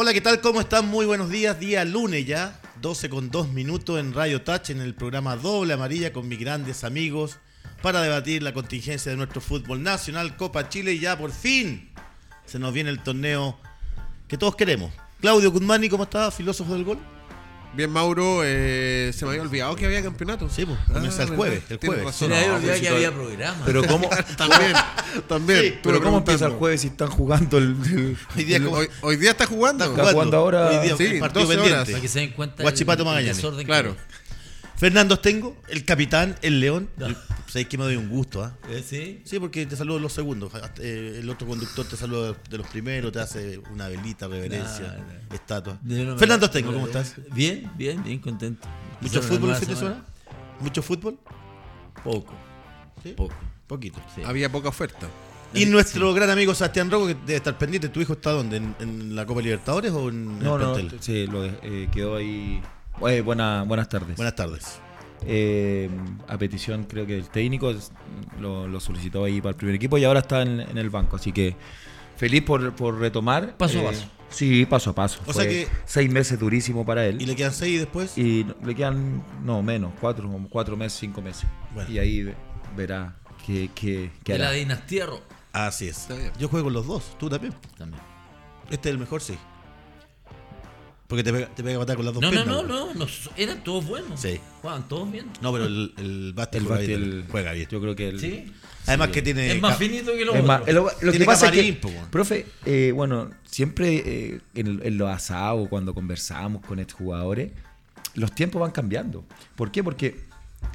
Hola, ¿qué tal? ¿Cómo están? Muy buenos días. Día lunes ya, 12 con 2 minutos en Radio Touch, en el programa Doble Amarilla con mis grandes amigos para debatir la contingencia de nuestro fútbol nacional, Copa Chile y ya por fin se nos viene el torneo que todos queremos. Claudio Guzmani, ¿cómo está? Filósofo del gol. Bien, Mauro, eh, se me había olvidado que había campeonato. Sí, pues, comienza el verdad, jueves. El jueves. razón. Se le había olvidado que felicito- había programa. Pero cómo, También, también. Sí, pero cómo empieza el jueves si están jugando el, el- Hoy día, Hoy, hoy día está jugando. Está Está jugando ahora- Hoy día, Sí, partido 12 horas. pendiente. Para que se den cuenta Guachipato el- Magallanes. que Claro. hay. Fernando Ostengo, el capitán, el león. El- Sabéis que me doy un gusto, ¿ah? ¿Eh, ¿Sí? Sí, porque te saludo los segundos. Hasta, eh, el otro conductor te saluda de los primeros, te hace una velita, reverencia, estatua. No Fernando Ostengo, ¿cómo estás? Bien, bien, bien contento. ¿Mucho fútbol el fin de semana. semana? ¿Mucho fútbol? Poco. ¿Sí? Poco. Poquito. Sí. Había poca oferta. Y nuestro gran amigo Sebastián Roco, que debe estar pendiente, ¿tu hijo está dónde? ¿En, en la Copa Libertadores o en No, el no, plantel? sí, lo, eh, quedó ahí. Eh, buena- buenas tardes. Buenas tardes. Eh, a petición, creo que el técnico lo, lo solicitó ahí para el primer equipo y ahora está en, en el banco. Así que feliz por, por retomar. Paso a Eh, paso. Sí, paso a paso. O Fue sea que- Seis meses durísimo para él. ¿Y le quedan seis después? Y le quedan, no, menos, cuatro, como cuatro meses, cinco meses. Bueno. Y ahí ve- verá qué, qué, qué De la dinastía Ro- Así es. Yo juego con los dos, tú también. también. Este es el mejor, sí. Porque te pega, te pega patada con las dos No, no, piernas. no, güey. no, no, eran todos buenos. Sí. Jugaban todos bien. No, pero el, el Basti juega, bien, el- juega bien. Yo creo que el, ¿Sí? Además que tiene... Es más finito que los Es más, otros. lo, lo Tiene que pasa es que, po, profe, eh, bueno, siempre eh, en, en los asados, cuando conversamos con estos jugadores, los tiempos van cambiando. ¿Por qué? Porque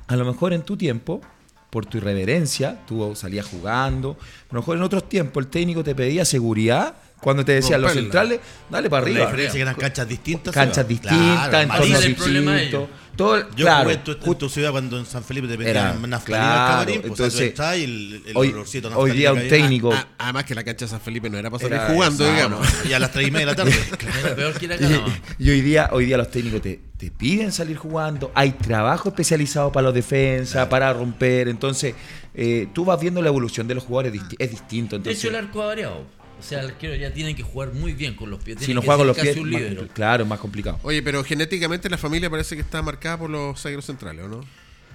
a lo mejor en tu tiempo, por tu irreverencia, tú salías jugando, a lo mejor en otros tiempos el técnico te pedía seguridad cuando te decía los centrales, dale para La arriba. diferencia es que eran canchas distintas. Canchas distintas, Claro, entornos de distintos. Todo, Yo claro, jugué en tu, en tu ciudad cuando en San Felipe te Era, pedían naftalina claro, pues, entonces, o sea, y el, el hoy, olorcito de hoy día un técnico... Ah, además que la cancha de San Felipe no era para salir Era- jugando, exacto. digamos. Y a las 3 y media de la tarde. Era peor que ir acá. nada más. Y, y hoy día, hoy día los técnicos te, te piden salir jugando, hay trabajo especializado para los defensas, para romper, entonces eh, tú vas viendo la evolución de los jugadores, es distinto. De hecho, Entonces, el arco ha variado. O sea, el arquero ya tiene que jugar muy bien con los pies. si tiene no que juega con los pies, más- claro, es más complicado. Oye, pero genéticamente la familia parece que está marcada por los sagros centrales, ¿o no?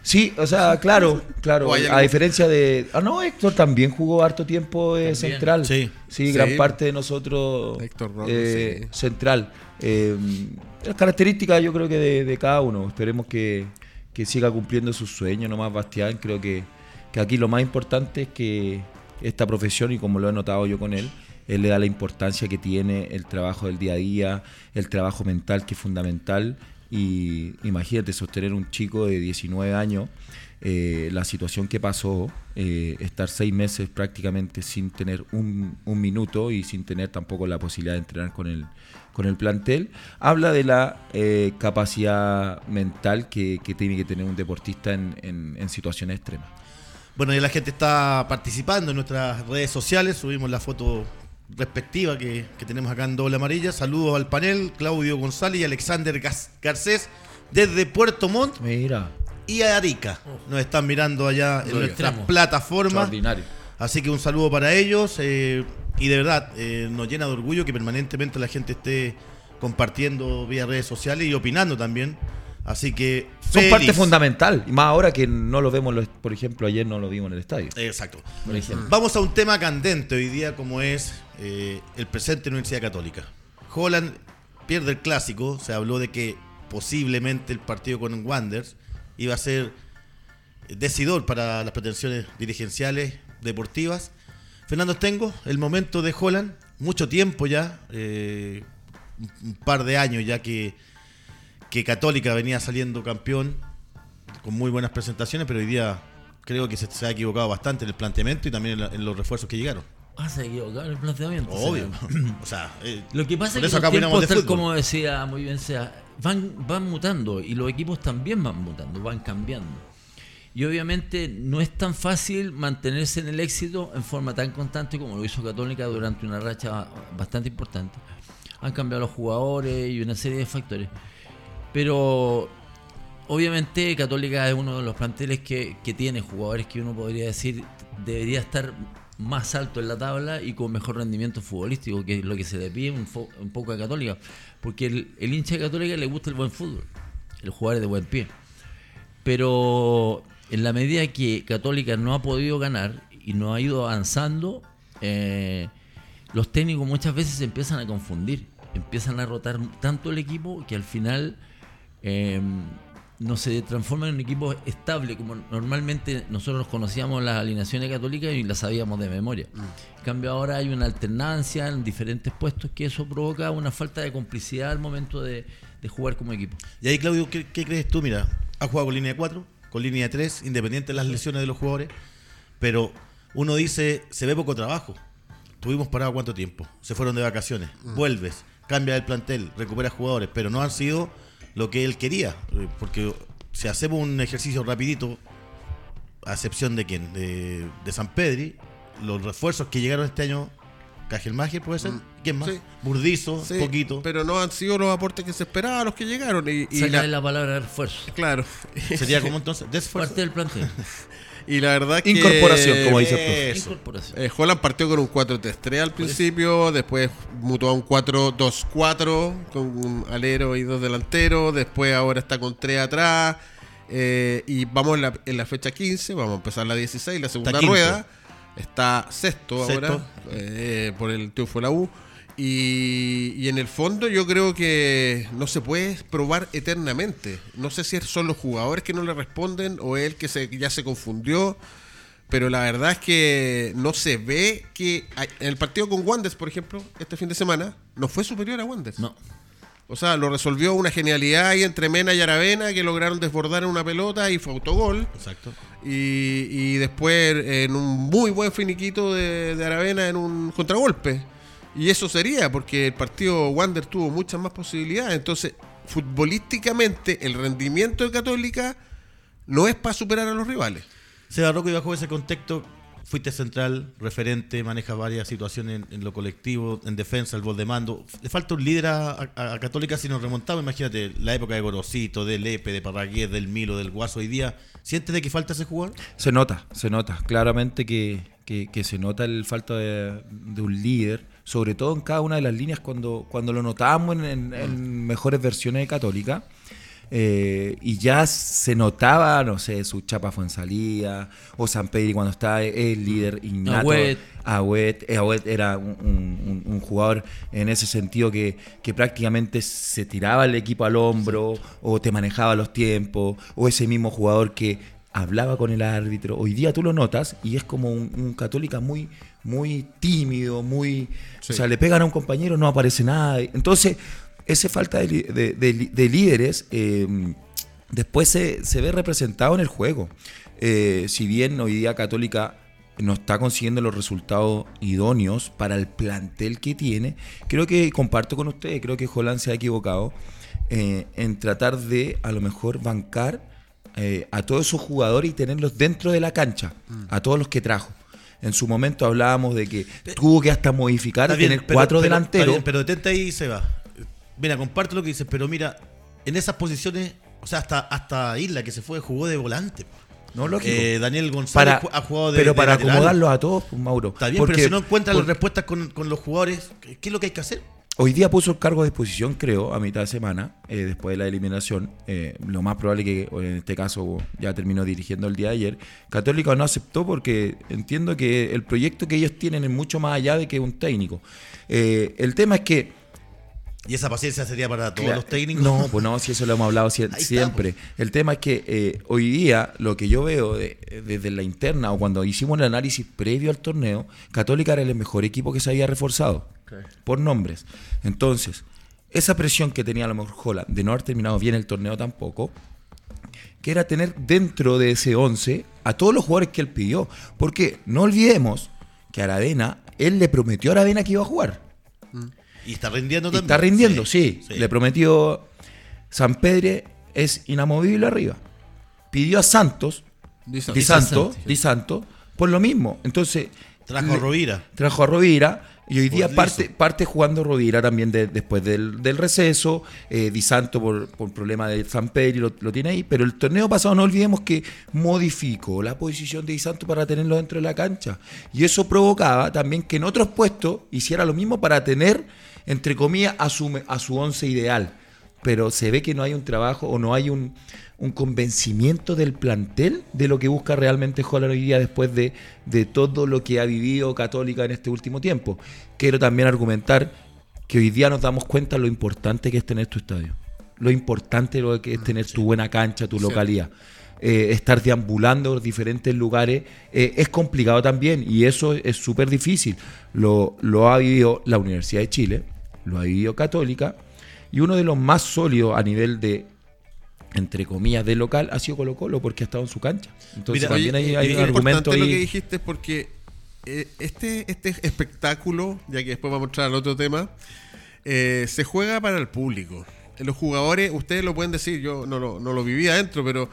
Sí, o sea, claro, claro. A diferencia de. Ah, no, Héctor también jugó harto tiempo eh, central. Sí. Sí, gran Sí. parte de nosotros. Héctor Robles, eh, sí. Central. Eh, las características, yo creo que de, de cada uno. Esperemos que, que siga cumpliendo sus sueños, nomás Bastián. Creo que, que aquí lo más importante es que esta profesión, y como lo he notado yo con él, él le da la importancia que tiene el trabajo del día a día, el trabajo mental que es fundamental. Y imagínate sostener un chico de 19 años, eh, la situación que pasó, eh, estar seis meses prácticamente sin tener un, minuto y sin tener tampoco la posibilidad de entrenar con el, con el plantel, habla de la eh, capacidad mental que, tiene que tener un deportista en- en situaciones extremas. Bueno, y la gente está participando en nuestras redes sociales. Subimos la foto respectiva que, que tenemos acá en doble amarilla. Saludos al panel, Claudio González y Alexander Garcés desde Puerto Montt Mira, y Arica. Nos están mirando allá en Lo nuestra extremo. plataforma. extraordinario. Así que un saludo para ellos. eh, y de verdad, eh, nos llena de orgullo que permanentemente la gente esté compartiendo vía redes sociales y opinando también. Así que. Son feliz. parte fundamental, y más ahora que no lo vemos, por ejemplo, ayer no lo vimos en el estadio. Exacto. Por ejemplo. Vamos a un tema candente hoy día, como es eh, el presente de la Universidad Católica. Holland pierde el clásico. Se habló de que posiblemente el partido con Wanderers iba a ser decidor para las pretensiones dirigenciales deportivas. Fernando Tengo, el momento de Holland, mucho tiempo ya, eh, un par de años ya que, que Católica venía saliendo campeón con muy buenas presentaciones, pero hoy día creo que se, se ha equivocado bastante en el planteamiento y también en, la- en los refuerzos que llegaron. Ah, se equivocado en el planteamiento. Obvio. o sea, eh, Lo que pasa es que los tiempos, de tal como decía muy bien sea, van, van mutando y los equipos también van mutando, van cambiando. Y obviamente no es tan fácil mantenerse en el éxito en forma tan constante como lo hizo Católica durante una racha bastante importante. Han cambiado los jugadores y una serie de factores. Pero obviamente Católica es uno de los planteles que, que tiene jugadores que uno podría decir debería estar más alto en la tabla y con mejor rendimiento futbolístico, que es lo que se le pide un, un poco a Católica. Porque el, hincha de Católica le gusta el buen fútbol, el jugar de buen pie. Pero en la medida que Católica no ha podido ganar y no ha ido avanzando, eh, los técnicos muchas veces empiezan a confundir, empiezan a rotar tanto el equipo que al final eh, no se transforma en un equipo estable como normalmente nosotros conocíamos las alineaciones católicas y las sabíamos de memoria. En cambio ahora hay una alternancia en diferentes puestos que eso provoca una falta de complicidad al momento de, de jugar como equipo. Y ahí, Claudio, ¿qué, qué crees tú? Mira, ha jugado con línea de 4, con línea de 3, independiente de las lesiones de los jugadores, pero uno dice, se ve poco trabajo. Tuvimos parado cuánto tiempo, se fueron de vacaciones, vuelves, cambia el plantel, recupera jugadores, pero no han sido lo que él quería, eh, porque si hacemos un ejercicio rapidito, a excepción de quién, de, de San Pedri, los refuerzos que llegaron este año, Cajelmager puede ser, ¿quién más? Sí. Burdizo, Sí, poquito. Pero no han sido los aportes que se esperaban los que llegaron. Y, y la palabra refuerzo. claro. Sería como entonces, desfuerzo. Parte del plantel. Y la verdad que. Incorporación, como dice el. Incorporación. Eh, Holland partió con un 4-3-3 al principio, después mutó a un 4-2-4 con un alero y dos delanteros, después ahora está con 3 atrás. eh, y vamos en la, en la fecha 15, vamos a empezar la 16, la segunda quinto. rueda. Está sexto, Sexto. ahora eh, por el triunfo de la U. Y, y en el fondo yo creo que no se puede probar eternamente. No sé si son los jugadores que no le responden o él que se, ya se confundió. Pero la verdad es que no se ve que hay- en el partido con Wanders, por ejemplo, este fin de semana, no fue superior a Wanders. No. O sea, lo resolvió una genialidad ahí entre Mena y Aravena que lograron desbordar en una pelota y fue autogol. Exacto. Y, y después en un muy buen finiquito de, de Aravena en un contragolpe. Y eso sería, porque el partido Wander tuvo muchas más posibilidades. Entonces, futbolísticamente, el rendimiento de Católica no es para superar a los rivales. Seba Rocco, y bajo ese contexto, fuiste central, referente, manejas varias situaciones en, en lo colectivo, en defensa, el gol de mando. Le falta un líder a, a- a Católica si nos remontamos. Imagínate la época de Gorosito, de Lepe, de Parragués, del Milo, del Guaso hoy día. ¿Sientes de que falta ese jugador? Se nota, se nota, claramente que, que- que se nota el falta de, de un líder, sobre todo en cada una de las líneas cuando, cuando lo notábamos en, en- en mejores versiones de Católica. eh, y ya se notaba, no sé, su chapa fue en salida, o San Pedri cuando estaba el líder innato. Agüet. Agüet, Agüet era un, un- un- un jugador en ese sentido que, que prácticamente se tiraba el equipo al hombro o te manejaba los tiempos, o ese mismo jugador que hablaba con el árbitro. Hoy día tú lo notas y es como un, un católica muy, muy tímido, muy... Sí. O sea, le pegan a un compañero, no aparece nada. Entonces, esa falta de, li- de- de li- de líderes eh, después se, se ve representado en el juego. Eh, si bien hoy día Católica no está consiguiendo los resultados idóneos para el plantel que tiene, creo que comparto con ustedes, creo que Holland se ha equivocado eh, en tratar de a lo mejor bancar eh, a todos esos jugadores y tenerlos dentro de la cancha, a todos los que trajo. En su momento hablábamos de que tuvo que hasta modificar, bien, tener pero- cuatro pero- delanteros. bien, pero detente ahí, Seba. Mira, comparto lo que dices, pero mira, en esas posiciones, o sea, hasta, hasta Isla que se fue jugó de volante. no, lógico. Eh, Daniel González para, ha jugado de pero de para lateral. acomodarlos a todos, pues, Mauro. Está bien, Porque- pero si no encuentran las respuestas con, con los jugadores, ¿qué qué es lo que hay que hacer? Hoy día puso el cargo a disposición, creo, a mitad de semana, eh, después de la eliminación. Eh, lo más probable que en este caso ya terminó dirigiendo el día de ayer. Católica no aceptó porque entiendo que el proyecto que ellos tienen es mucho más allá de que un técnico. Eh, el tema es que Y esa paciencia sería para todos los técnicos. No, pues no, si eso lo hemos hablado siempre. El tema es que eh, hoy día lo que yo veo de- desde la interna o cuando hicimos el análisis previo al torneo, Católica era el mejor equipo que se había reforzado por nombres. Entonces, esa presión que tenía a lo mejor Holland de no haber terminado bien el torneo tampoco, que era tener dentro de ese 11 a todos los jugadores que él pidió. Porque no olvidemos que Aravena, él le prometió a Aravena que iba a jugar. Y está rindiendo Y también. está rindiendo, sí. sí. Le prometió San Pedre es inamovible arriba. Pidió a Santos, Di Santo. Di Santo, Santo, sí. Di Santo, por lo mismo. Entonces, Trajo a Rovira. trajo a Rovira Y hoy día Por parte, parte jugando Rovira también de- después del, del receso. Eh, Di Santo por, por problema de San Pedro lo, lo tiene ahí. Pero el torneo pasado no olvidemos que modificó la posición de Di Santo para tenerlo dentro de la cancha. Y eso provocaba también que en otros puestos hiciera lo mismo para tener, entre comillas, a su, a su once ideal. Pero se ve que no hay un trabajo o no hay un, un convencimiento del plantel de lo que busca realmente Holland hoy día después de, de todo lo que ha vivido Católica en este último tiempo. Quiero también argumentar que hoy día nos damos cuenta lo importante que es tener tu estadio, lo importante lo que es tener tu buena cancha, tu localidad. Eh, estar deambulando por diferentes lugares eh, es complicado también y eso es súper difícil. Lo, lo ha vivido la Universidad de Chile, lo ha vivido Católica y uno de los más sólidos a nivel de, entre comillas, de local ha sido Colo Colo porque ha estado en su cancha. Entonces Mira, también Oye, hay, hay es un argumento importante lo que ahí. dijiste porque eh, este, este espectáculo, ya que después vamos a entrar al otro tema, eh, se juega para el público. Eh, Los jugadores, ustedes lo pueden decir, yo no lo, no lo viví adentro, pero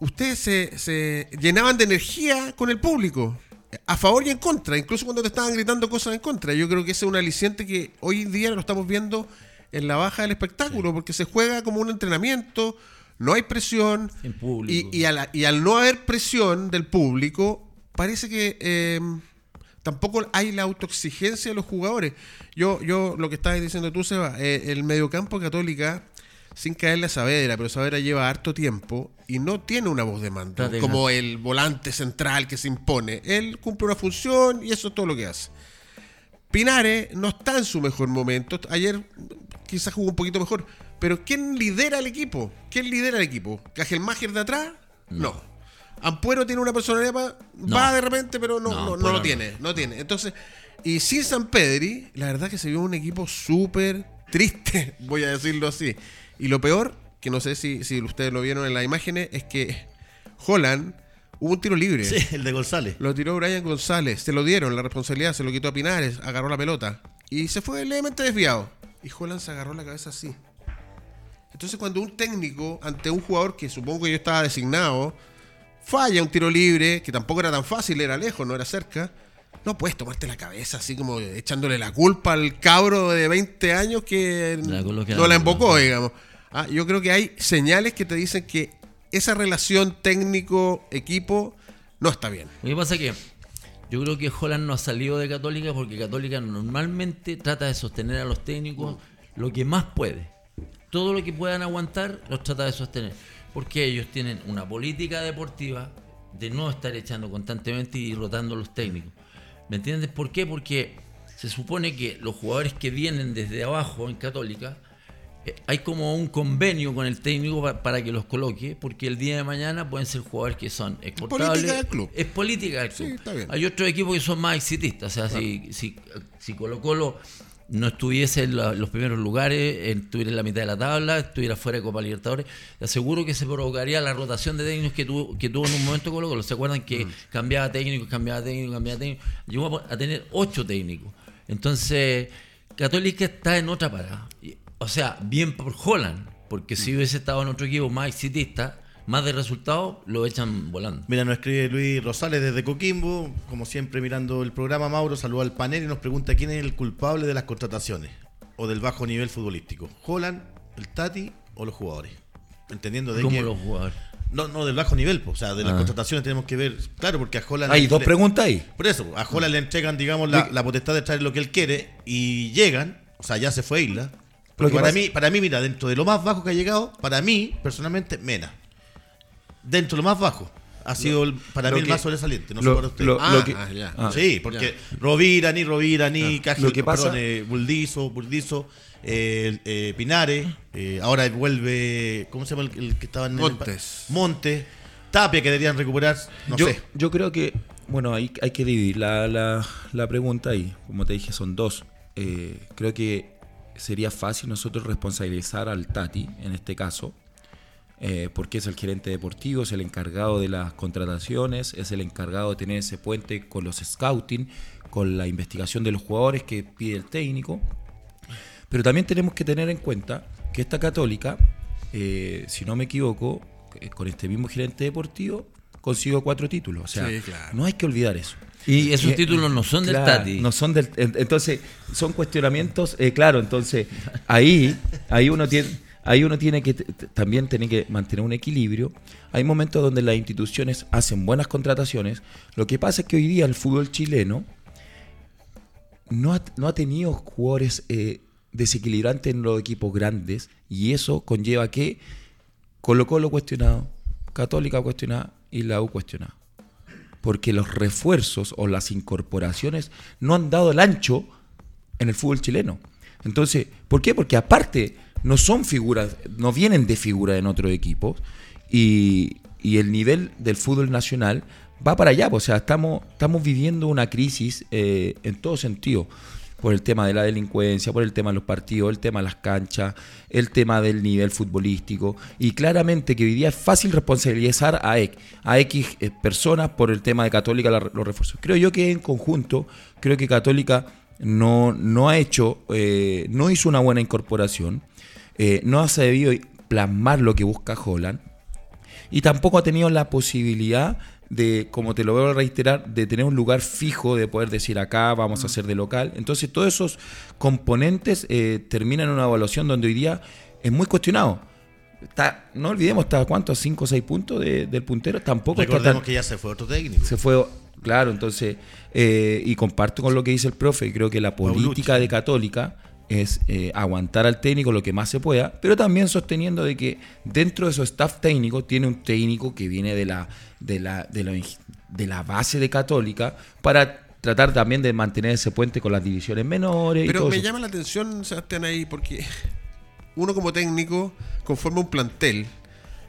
ustedes se, se llenaban de energía con el público. A favor y en contra, incluso cuando te estaban gritando cosas en contra. Yo creo que ese es un aliciente que hoy en día lo estamos viendo en la baja del espectáculo, porque se juega como un entrenamiento, no hay presión. En público. Y, y al, y al no haber presión del público, parece que eh, tampoco hay la autoexigencia de los jugadores. Yo, yo lo que estabas diciendo tú, Seba, eh, el mediocampo católica, sin caerle a Saavedra, pero Saavedra lleva harto tiempo y no tiene una voz de mando, como el volante central que se impone. Él cumple una función y eso es todo lo que hace. Pinares no está en su mejor momento. Ayer quizás jugó un poquito mejor. Pero ¿quién lidera el equipo? ¿Quién lidera el equipo? ¿Cajelmacher de atrás? No. Ampuero tiene una personalidad, pa- No. va de repente, pero no, No, no, no lo no. tiene. No tiene. Entonces, y sin San Pedri, la verdad que se vio un equipo súper triste, voy a decirlo así. Y lo peor, que no sé si, si ustedes lo vieron en las imágenes, es que Holland hubo un tiro libre. Sí, el de González. Lo tiró Brian González, se lo dieron la responsabilidad, se lo quitó a Pinares, agarró la pelota y se fue levemente desviado. Y Holland se agarró la cabeza así. Entonces cuando un técnico ante un jugador que supongo que yo estaba designado, falla un tiro libre, que tampoco era tan fácil, era lejos, no era cerca, no puedes tomarte la cabeza así como echándole la culpa al cabro de 20 años que La no la embocó, digamos. Ah, yo creo que hay señales que te dicen que esa relación técnico-equipo no está bien. Lo que pasa que yo creo que Holland no ha salido de Católica porque Católica normalmente trata de sostener a los técnicos lo que más puede. Todo lo que puedan aguantar los trata de sostener. Porque ellos tienen una política deportiva de no estar echando constantemente y rotando los técnicos. ¿Me entiendes por qué? Porque se supone que los jugadores que vienen desde abajo en Católica eh, hay como un convenio con el técnico pa- para que los coloque, porque el día de mañana pueden ser jugadores que son exportables. Política del club. Es política del Sí, club. está bien. Hay otros equipos que son más exitistas. O sea, si, si, si Colo Colo no estuviese en la- los primeros lugares, estuviera en la mitad de la tabla, estuviera fuera de Copa Libertadores, te aseguro que se provocaría la rotación de técnicos que tuvo, que tuvo en un momento Colo Colo. ¿Se acuerdan que Mm. cambiaba técnico, cambiaba técnico, cambiaba técnico? Llegó a, a tener ocho técnicos. Entonces, Católica está en otra parada. O sea, bien por Holland, porque Mm. si hubiese estado en otro equipo más exitista, más de resultados, lo echan volando. Mira, nos escribe Luis Rosales desde Coquimbo, como siempre mirando el programa, Mauro saluda al panel y nos pregunta quién es el culpable de las contrataciones o del bajo nivel futbolístico, Holland, el Tati o los jugadores. Entendiendo de Como que los jugadores. no, no del bajo nivel, po, o sea, de las Ah. contrataciones tenemos que ver, claro, porque a Holland Hay dos le- preguntas ahí. Por eso, a Holland le entregan, digamos, la, la potestad de traer lo que él quiere y llegan, o sea, ya se fue Isla. Porque que para pasa- mí, para mí, mira, dentro de lo más bajo que ha llegado, para mí, personalmente, Mena. Dentro de lo más bajo. Ha sido para mí el más sobresaliente, no lo- sé para usted. lo- Ah, que- ah, ya. ah. sí, porque Rovira, ni Rovira, ni Caje- Lo que pasa- perdón, eh, Buldizo, Buldizo, eh, eh, Pinares, eh, ahora vuelve, ¿cómo se llama el, el que estaba en el- Montes. Montes, Tapia que deberían recuperar, no yo, sé. yo creo que, bueno, hay, hay que dividir la, la- la pregunta ahí. Como te dije, son dos. Eh, creo que sería fácil nosotros responsabilizar al Tati, en este caso, eh, porque es el gerente deportivo, es el encargado de las contrataciones, es el encargado de tener ese puente con los scouting, con la investigación de los jugadores que pide el técnico. Pero también tenemos que tener en cuenta que esta católica, eh, si no me equivoco, eh, con este mismo gerente deportivo, consiguió cuatro títulos. O sea, Sí, claro. no hay que olvidar eso. Y esos títulos no son del Tati. No son del. en- Entonces, son cuestionamientos, eh, claro, entonces, ahí, ahí uno tiene. Ahí uno tiene que también tiene que mantener un equilibrio. Hay momentos donde las instituciones hacen buenas contrataciones. Lo que pasa es que hoy día el fútbol chileno no ha, no ha tenido jugadores eh, desequilibrantes en los equipos grandes y eso conlleva que Colo Colo cuestionado, Católica cuestionada y la U cuestionada. Porque los refuerzos o las incorporaciones no han dado el ancho en el fútbol chileno. Entonces, ¿por qué? Porque aparte no son figuras, no vienen de figura en otros equipos y, y el nivel del fútbol nacional va para allá. O sea, estamos, estamos viviendo una crisis eh, en todo sentido. Por el tema de la delincuencia, por el tema de los partidos, el tema de las canchas, el tema del nivel futbolístico. Y claramente que hoy día es fácil responsabilizar a X, eh, personas por el tema de Católica, los refuerzos. Creo yo que en conjunto, creo que Católica no, no ha hecho, eh, no hizo una buena incorporación, eh, no ha sabido plasmar lo que busca Holland y tampoco ha tenido la posibilidad de, como te lo a reiterar, de tener un lugar fijo, de poder decir acá vamos a hacer de local. Entonces todos esos componentes eh, terminan en una evaluación donde hoy día es muy cuestionado. Está, no olvidemos, está cuánto, a 5 o 6 puntos de- del puntero, tampoco está Recordemos tan- que ya se fue otro técnico. se fue, claro, entonces, eh, y comparto con lo que dice el profe, creo que la política Paulucci. de Católica es eh, aguantar al técnico lo que más se pueda, pero también sosteniendo de que dentro de su staff técnico tiene un técnico que viene de la, de la, de la, de la base de Católica para tratar también de mantener ese puente con las divisiones menores. y Pero todo me eso. llama la atención, Sebastián, ahí, porque uno como técnico conforma un plantel.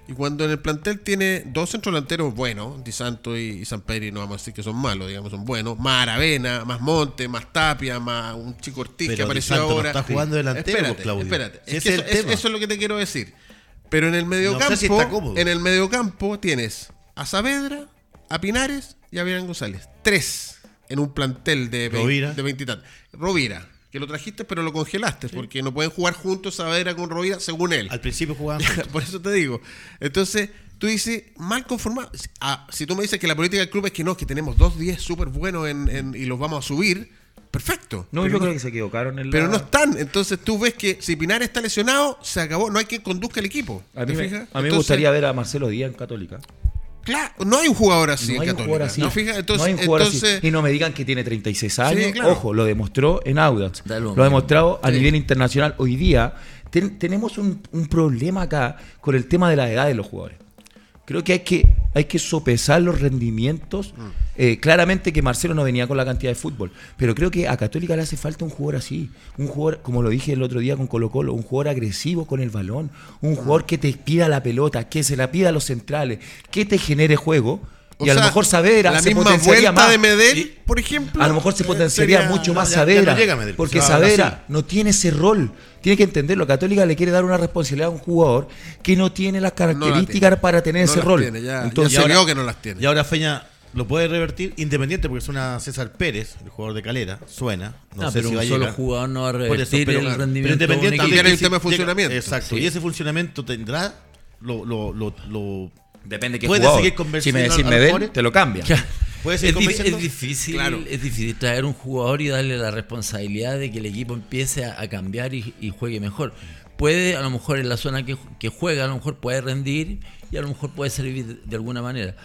Y cuando en el plantel tiene dos centrodelanteros buenos, Di Santo y, y San Pedro, y no vamos a decir que son malos, digamos, son buenos, más Aravena, más Monte, más Tapia, más un chico Ortiz que Pero apareció Santo no ahora. está jugando delantero, Espérate, Claudio. espérate. Si Es ese que es eso, es- tema. eso es lo que te quiero decir. Pero en el mediocampo, sé si en el mediocampo tienes a Saavedra, a Pinares y a Abraham González. Tres en un plantel de Rovira. de veintitantos. Rovira, que lo trajiste pero lo congelaste, porque no pueden jugar juntos Saavedra con Rovira, según él. Al principio jugaban juntos. Por eso te digo. Entonces, tú dices, mal conformado. Ah, si tú me dices que la política del club es que no, que tenemos dos 10 súper buenos en- en- y los vamos a subir, perfecto. No, pero yo creo que se equivocaron en la- pero no están. Entonces tú ves que si Pinar está lesionado, se acabó. No hay quien conduzca el equipo. A ¿Te mí, me, a mí me gustaría ver a Marcelo Díaz en Católica. Claro, no hay un jugador así no en hay un Católica. jugador así. ¿No? Entonces, no hay un jugador así. Y no me digan que tiene 36 años. Sí, claro. Ojo, lo demostró en Audax. Da lo Lo, ha demostrado a Sí. nivel internacional. Hoy día ten- tenemos un, un problema acá con el tema de la edad de los jugadores. Creo que hay que, hay que sopesar los rendimientos. Mm. Eh, claramente que Marcelo no venía con la cantidad de fútbol, pero creo que a Católica le hace falta un jugador así. Un jugador, como lo dije el otro día con Colo Colo, un jugador agresivo con el balón. Un jugador que te pida la pelota, que se la pida a los centrales, que te genere juego. O y a lo mejor Saavedra la se misma potenciaría vuelta más. de Medel, por ejemplo. A lo mejor se eh, potenciaría sería- mucho más ya- ya Saavedra. no llega Medel, porque. Saavedra no tiene ese rol. Tiene que entenderlo. Católica le quiere dar una responsabilidad a un jugador que no tiene las No la características tiene. para tener No ese las rol. tiene, ya- Entonces, ya ahora- que no las tiene. Y ahora Feña lo puede revertir independiente porque suena César Pérez, el jugador de Calera. Suena. No, No, sé pero si va un solo llegar. jugador no va a eso, revertir pero- el pero rendimiento un independiente. También hay un si tema de funcionamiento. Exacto. Sí. Y ese funcionamiento tendrá. Lo, lo, lo, lo- Depende de qué Puede jugador. seguir Si convenciendo me Medel, jugadores. te lo cambia. puede Es, seguir difícil, Claro. es difícil traer un jugador y darle la responsabilidad de que el equipo empiece a, a cambiar y, y juegue mejor. Puede, a lo mejor en la zona que, que juega, a lo mejor puede rendir y a lo mejor puede servir de, de alguna manera.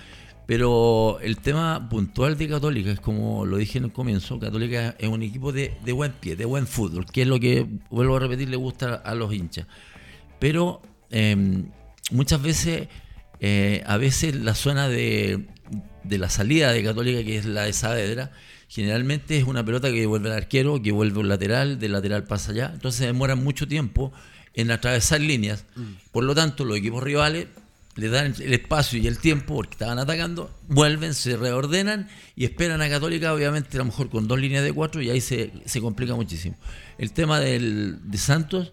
Pero el tema puntual de Católica es como lo dije en el comienzo, Católica es un equipo de, de buen pie, de buen fútbol, que es lo que, vuelvo a repetir, le gusta a los hinchas. Pero eh, muchas veces, eh, a veces la zona de, de la salida de Católica, que es la de Saavedra, generalmente es una pelota que vuelve al arquero, que vuelve un lateral, del lateral pasa allá. Entonces demoran mucho tiempo en atravesar líneas. Por lo tanto, los equipos rivales le dan el espacio y el tiempo porque estaban atacando, vuelven, se reordenan y esperan a Católica, obviamente, a lo mejor con dos líneas de cuatro y ahí se, se complica muchísimo. El tema del, de Santos,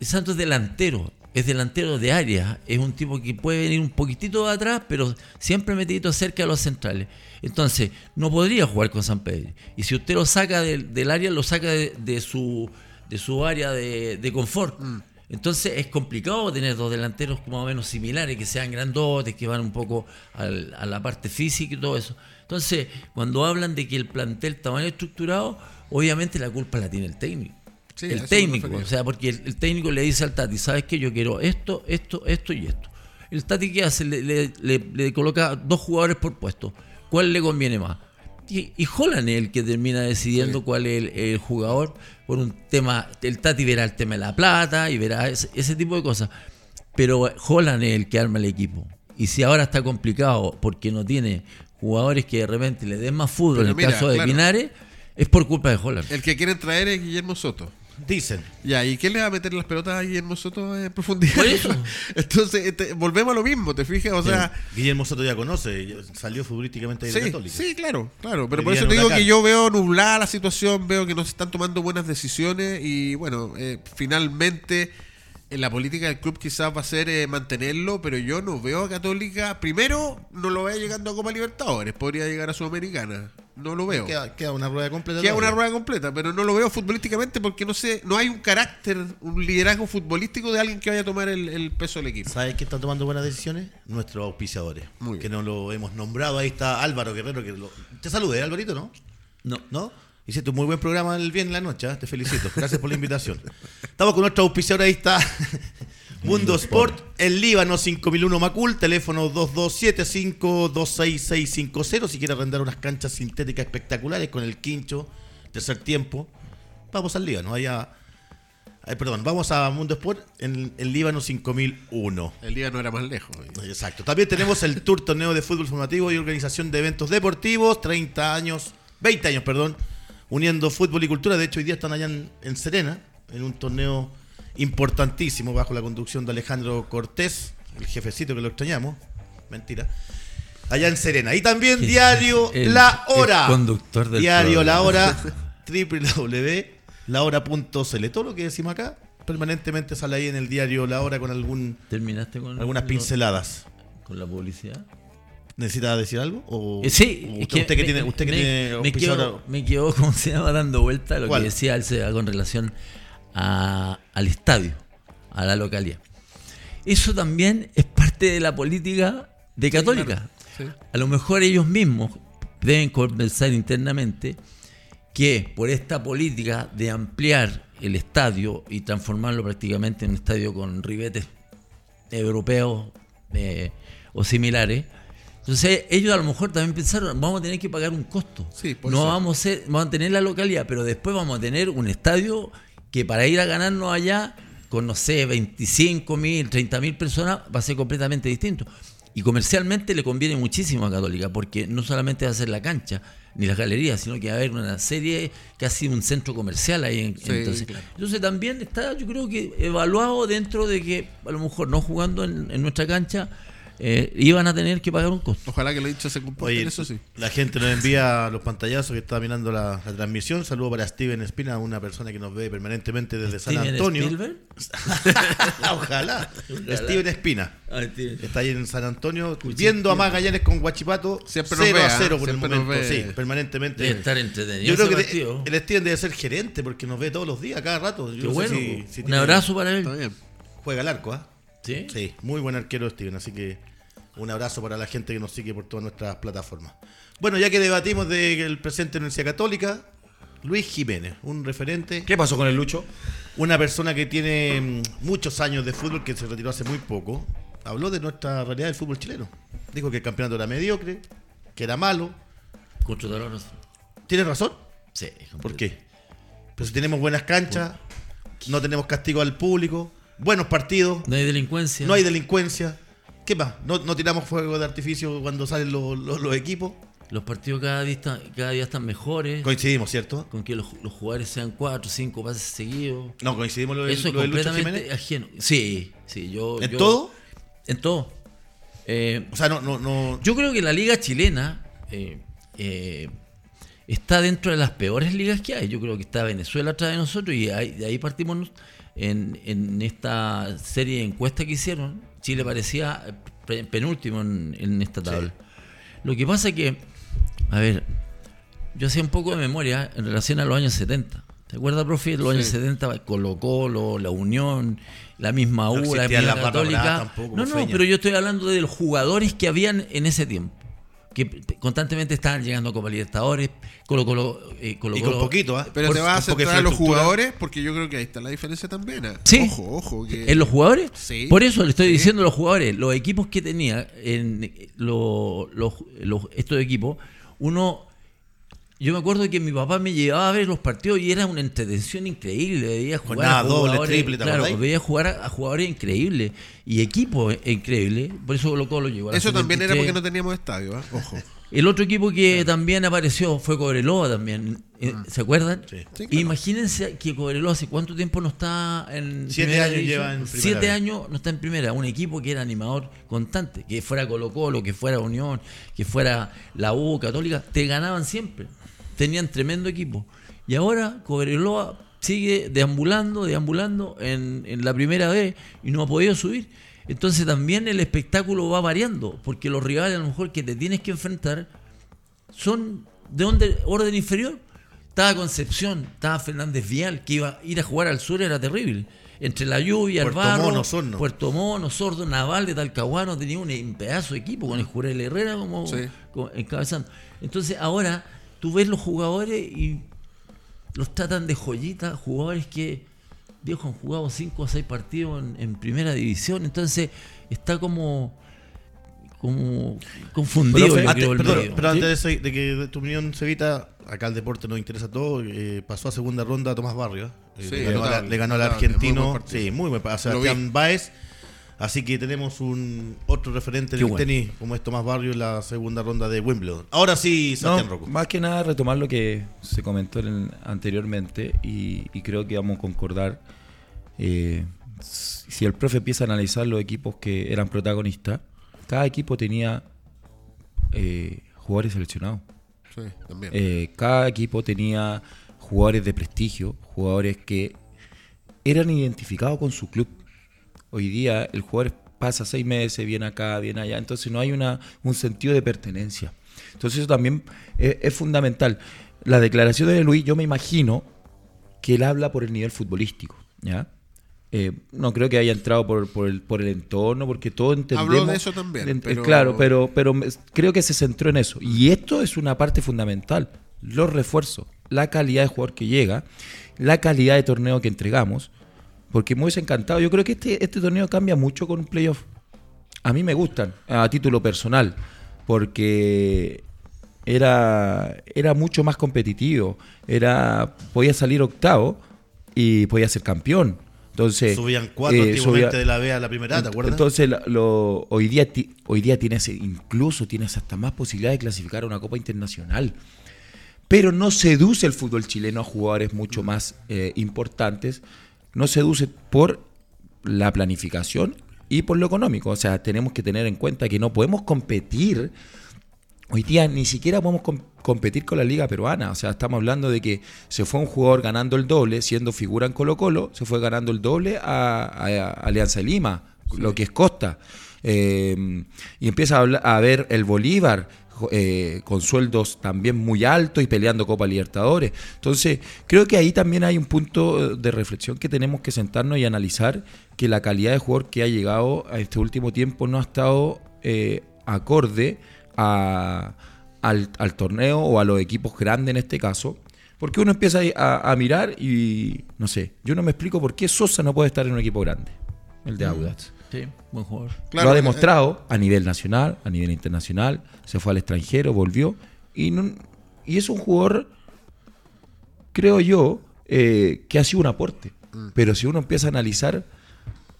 Santos delantero, es delantero de área, es un tipo que puede venir un poquitito de atrás, pero siempre metidito cerca de los centrales. Entonces, no podría jugar con San Pedro. Y si usted lo saca del, del área, lo saca de, de su, de su área de, de confort. Entonces es complicado tener dos delanteros más o menos similares, que sean grandotes, que van un poco al- a la parte física y todo eso. Entonces, cuando hablan de que el plantel está mal estructurado, obviamente la culpa la tiene el técnico. Sí, el técnico, o sea, porque el, el técnico le dice al Tati, ¿sabes qué? Yo quiero esto, esto, esto y esto. El Tati, ¿qué hace? Le, le- le- le coloca dos jugadores por puesto. ¿Cuál le conviene más? Y, y Holland es el que termina decidiendo Sí. cuál es el, el jugador por un tema. El Tati verá el tema de la plata y verá ese, ese tipo de cosas. Pero Holland es el que arma el equipo. Y si ahora está complicado porque no tiene jugadores que de repente le den más fútbol, Pero en el mira, caso de claro. Pinares, es por culpa de Holland. El que quieren traer es Guillermo Soto. Dicen. Ya, ¿y quién le va a meter las pelotas a Guillermo Soto en profundidad? Por eso. Entonces, este, volvemos a lo mismo, ¿te fijas? O sea, Guillermo Soto ya conoce, salió futbolísticamente de sí, Católica. sí, claro, claro. Pero por eso te digo que yo veo nublada la situación, veo que no se están tomando buenas decisiones y bueno, eh, finalmente en la política del club quizás va a ser eh, mantenerlo, pero yo no veo a Católica, primero no lo veo llegando a Copa Libertadores, podría llegar a Sudamericana, no lo veo. Queda, queda una rueda completa. Queda una rueda completa, pero no lo veo futbolísticamente porque no sé, no hay un carácter, un liderazgo futbolístico de alguien que vaya a tomar el, el peso del equipo. ¿Sabes quién está tomando buenas decisiones? Nuestros auspiciadores. Muy que bien. no lo hemos nombrado. Ahí está Álvaro Guerrero. que lo- Te saludé, Alvarito, ¿no? No. ¿No? Hiciste un muy buen programa el viernes en la noche. ¿eh? Te felicito. Gracias por la invitación. Estamos con nuestro auspiciador. Ahí está. Mundo Sport, el Líbano 5001 Macul, teléfono 2275-26650. Si quiere arrendar unas canchas sintéticas espectaculares con el quincho, tercer tiempo, vamos al Líbano. Allá, perdón, vamos a Mundo Sport en el Líbano 5001. El día no era más lejos. Exacto. También tenemos el Tour Torneo de Fútbol Formativo y Organización de Eventos Deportivos, 30 años, 20 años, perdón, uniendo fútbol y cultura. De hecho, hoy día están allá en, en Serena, en un torneo importantísimo bajo la conducción de Alejandro Cortés, el jefecito que lo extrañamos. Mentira. Allá en Serena. Y también Diario el- La Hora. conductor del Diario La programa. Hora, www.lahora.cl. Todo lo que decimos acá permanentemente sale ahí en el diario La Hora con algún ¿Terminaste con algunas lo- pinceladas. con la publicidad? ¿Necesita decir algo? O, Eh, sí, o es usted, usted que me- tiene, usted que me, tiene me quedo, me quedo, ¿cómo se llama? Dando vuelta a lo ¿Cuál? que decía él se- con relación a- al estadio, a la localidad. Eso también es parte de la política de Católica. Sí. A lo mejor ellos mismos deben conversar internamente que por esta política de ampliar el estadio y transformarlo prácticamente en un estadio con ribetes europeos eh, o similares, entonces ellos a lo mejor también pensaron, vamos a tener que pagar un costo. Sí, por no eso. vamos a, ser- vamos a tener la localidad, pero después vamos a tener un estadio que para ir a ganarnos allá con, no sé, 25 mil, 30 mil personas, va a ser completamente distinto. Y comercialmente le conviene muchísimo a Católica, porque no solamente va a ser la cancha ni las galerías, sino que va a haber una serie, casi un centro comercial ahí. en- Sí, entonces, claro. entonces también está, yo creo que evaluado dentro de que a lo mejor no jugando en, en nuestra cancha, eh, iban a tener que pagar un costo. Ojalá que los hinchas se comporten, Oye, eso sí. la gente nos envía los pantallazos que está mirando la, la transmisión. Saludo para Steven Espina, una persona que nos ve permanentemente desde San Antonio. Spielberg. Ojalá. Ojalá. Steven Espina. Ah, Steven. Está ahí en San Antonio viendo a Magallanes con Guachipato Siempre nos 0 ve, a ¿ah? 0 por el momento. Sí, permanentemente. Debe estar entretenido Yo creo que partido. el Steven debe ser gerente porque nos ve todos los días, cada rato. Yo Qué bueno. si- si un tiene- abrazo para él. Está bien. Juega al arco, ¿ah? ¿Sí? Sí, muy buen arquero Steven, así que un abrazo para la gente que nos sigue por todas nuestras plataformas. Bueno, ya que debatimos del presente de la Universidad Católica, Luis Jiménez, un referente, ¿Qué pasó con el Lucho? una persona que tiene mm, muchos años de fútbol, que se retiró hace muy poco, habló de nuestra realidad del fútbol chileno. Dijo que el campeonato era mediocre, que era malo. Contra Dolores. ¿Tiene razón? Sí. ¿Por qué? Pues si tenemos buenas canchas, no tenemos castigo al público, buenos partidos, No hay delincuencia. no hay delincuencia. ¿Qué más? ¿No, no tiramos fuego de artificio cuando salen los, los- los equipos? Los partidos cada día están, cada día están mejores. Coincidimos, ¿cierto? Con que los, los jugadores sean cuatro, cinco pases seguidos. No, coincidimos lo, del- Eso es de completamente ajeno. Sí, sí, yo. ¿En yo- todo? En todo. Eh, O sea, no, no, no. yo creo que la liga chilena eh, eh, está dentro de las peores ligas que hay. Yo creo que está Venezuela atrás de nosotros y ahí- de ahí partimos en, en esta serie de encuestas que hicieron. Chile parecía pe- penúltimo en, en esta tabla. Lo que pasa es que, a ver, yo hacía un poco de memoria en relación a los años 70. ¿Te acuerdas, profe? Los años 70, Colo Colo, la Unión, la misma U, No la misma Católica. brava tampoco, no, no, Feña. pero yo estoy hablando de los jugadores que habían en ese tiempo. Que constantemente estaban llegando a Copa Libertadores, Colo Colo. eh, Colo Y con Colo- poquito, ¿ah? Pero Por- te vas a centrar en los jugadores porque yo creo que ahí está la diferencia también. ¿ah? Sí. Ojo, ojo. Que... ¿En los jugadores? Sí. Por eso le estoy Sí. diciendo a los jugadores, los equipos que tenía, en eh, lo- los- los- estos equipos, uno, yo me acuerdo que mi papá me llevaba a ver los partidos y era una entretención increíble, veía jugar Jornada a doble, jugadores, triple, ¿te claro, veía jugar a, a jugadores increíbles y equipos increíbles, por eso Colo Colo llegó a la Eso también era 73. porque no teníamos estadio. ¿ah? Ojo. El otro equipo que también apareció fue Cobreloa también. eh, ¿Se acuerdan? Sí. Sí, claro. Imagínense que Cobreloa hace cuánto tiempo no está en Siete primera años división? lleva en primera Siete vez. años no está en primera. Un equipo que era animador constante. Que fuera Colo Colo, que fuera Unión, que fuera la U, Católica. Te ganaban siempre. Tenían tremendo equipo. Y ahora Cobreloa sigue deambulando, deambulando en, en la primera vez y no ha podido subir. Entonces también el espectáculo va variando, porque los rivales a lo mejor que te tienes que enfrentar son de donde, orden inferior. Estaba Concepción, estaba Fernández Vial, que iba a ir a jugar al sur era terrible. Entre la lluvia, Puerto el barro, Mono, Osorno. Puerto Mono, Sordo, Naval de Talcahuano, tenía un, un pedazo de equipo con el Jurel Herrera como, Sí. como encabezando. Entonces ahora tú ves los jugadores y los tratan de joyitas, jugadores que viejo han jugado 5 o 6 partidos en, en primera división, entonces está como como confundido yo antes- creo, el perdón, medio. pero ¿Sí? antes de, que tu opinión se evita, acá el deporte nos interesa todo. eh, pasó a segunda ronda a Tomás Barrio. eh, Sí, le, ganó, la- le ganó al muy argentino. partido. sí, muy buen a Lo Sebastián Baez. Así que tenemos un otro referente Qué del bueno. tenis, como es Tomás Barrio en la segunda ronda de Wimbledon. Ahora sí, No, Sebastián Rocco. más que nada retomar lo que se comentó en- anteriormente y, y creo que vamos a concordar. eh, si el profe empieza a analizar los equipos que eran protagonistas, cada equipo tenía eh, jugadores seleccionados. Sí, también. Eh, cada equipo tenía jugadores de prestigio, jugadores que eran identificados con su club. Hoy día el jugador pasa seis meses, viene acá, viene allá, entonces no hay una, un sentido de pertenencia. Entonces eso también es, es fundamental. La declaración de Luis, yo me imagino que él habla por el nivel futbolístico, ¿ya? Eh, no creo que haya entrado por, por el, por el entorno, porque todo entendemos. de eso también, en- pero- Claro, pero, pero me- creo que se centró en eso. Y esto es una parte fundamental. Los refuerzos, la calidad de jugador que llega, la calidad de torneo que entregamos. Porque me hubiese encantado. Yo creo que este, este torneo cambia mucho con un playoff. A mí me gustan, a título personal, porque era, era mucho más competitivo. Era, podía salir octavo y podía ser campeón. Entonces, Subían cuatro eh, subía- de la B a la primera, ¿te acuerdas? entonces, lo- hoy día, hoy día tienes, incluso tienes hasta más posibilidad de clasificar a una Copa Internacional. Pero no seduce el fútbol chileno a jugadores mucho más eh, importantes. No seduce por la planificación y por lo económico. O sea, tenemos que tener en cuenta que no podemos competir. Hoy día ni siquiera podemos com- competir con la liga peruana. O sea, estamos hablando de que se fue un jugador ganando el doble, siendo figura en Colo Colo, se fue ganando el doble a, a- a Alianza de Lima, lo que es Costa. Eh, y empieza a, hablar- a ver el Bolívar eh, con sueldos también muy altos y peleando Copa Libertadores. Entonces, creo que ahí también hay un punto de reflexión que tenemos que sentarnos y analizar que la calidad de jugador que ha llegado a este último tiempo no ha estado eh, acorde a- al, al torneo o a los equipos grandes en este caso. Porque uno empieza a, a mirar y no sé, yo no me explico por qué Sosa no puede estar en un equipo grande, el de Audax. Sí, buen jugador. Claro, lo ha eh, demostrado a nivel nacional, a nivel internacional, se fue al extranjero, volvió. Y, no- y es un jugador, creo yo, eh, que ha sido un aporte. Mm. Pero si uno empieza a analizar,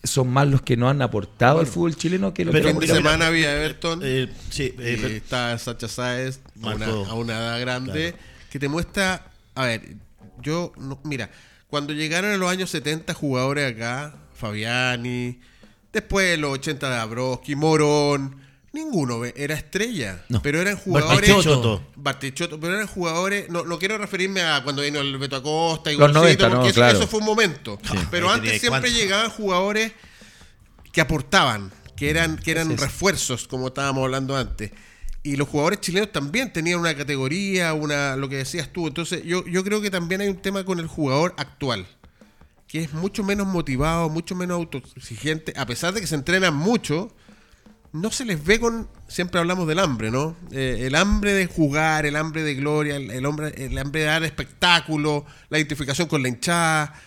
son más los que no han aportado al fútbol chileno que los Pero que El han fin de mira, semana había Everton. Eh, sí, eh, Eh, pero- está Sacha Sáez a una, Marcó. a una edad grande que te muestra, a ver, yo, no- mira, cuando llegaron en los años 70 jugadores acá, Fabiani, después los 80 de Abroski, Morón, ninguno ve- era estrella, No. pero eran jugadores... Bartichotto. Bartichotto, pero eran jugadores, no, no quiero referirme a cuando vino el Beto Acosta y Los 90, no, porque eso, claro. eso fue un momento, pero Ahí antes siempre cuánto. llegaban jugadores que aportaban, que eran, que eran es. refuerzos, como estábamos hablando antes. y los jugadores chilenos también tenían una categoría, una lo que decías tú. Entonces, yo, yo creo que también hay un tema con el jugador actual, que es mucho menos motivado, mucho menos autoexigente, a pesar de que se entrenan mucho, no se les ve con, siempre hablamos del hambre, ¿no? Eh, el hambre de jugar, el hambre de gloria, el, el hombre, el hambre de dar espectáculo, la identificación con la hinchada.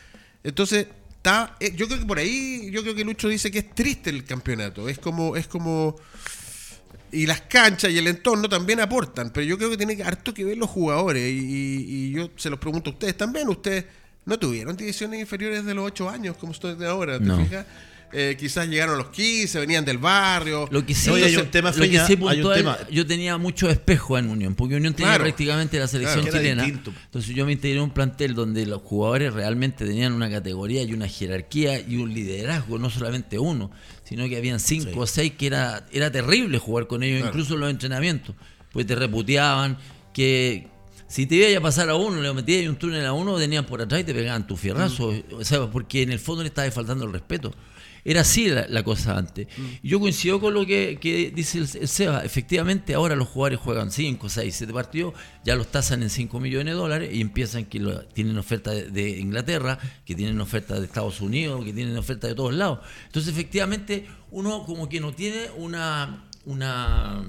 Entonces, está, eh, yo creo que por ahí, yo creo que Lucho dice que es triste el campeonato, es como, es como y las canchas y el entorno también aportan, pero yo creo que tiene harto que ver los jugadores. Y, y yo se los pregunto a ustedes también. Ustedes no tuvieron divisiones inferiores de los 8 años, como ustedes de ahora, ¿te No. fijas? Eh, quizás llegaron a los 15, venían del barrio. Lo que sí, No, hay un tema, lo que sí hay un puntual, tema. yo tenía muchos espejos en Unión, porque Unión tenía Claro. prácticamente la selección Claro, chilena. distinto. Entonces yo me integré en un plantel donde los jugadores realmente tenían una categoría y una jerarquía y un liderazgo, no solamente uno, sino que habían cinco Sí. o seis que era, era terrible jugar con ellos, Claro. incluso en los entrenamientos, pues te reputeaban, que si te iba a pasar a uno, le metías un túnel a uno, venían por atrás y te pegaban tu fierrazo, Mm. o sea, porque en el fondo le estaba faltando el respeto. Era así la, la cosa antes. Mm. Yo coincido con lo que, que dice el, el Seba. Efectivamente, ahora los jugadores juegan 5, 6, 7 partidos, ya los tasan en 5 millones de dólares y empiezan que lo- tienen oferta de, de Inglaterra, que tienen oferta de Estados Unidos, que tienen oferta de todos lados. Entonces, efectivamente, uno como que no tiene una, una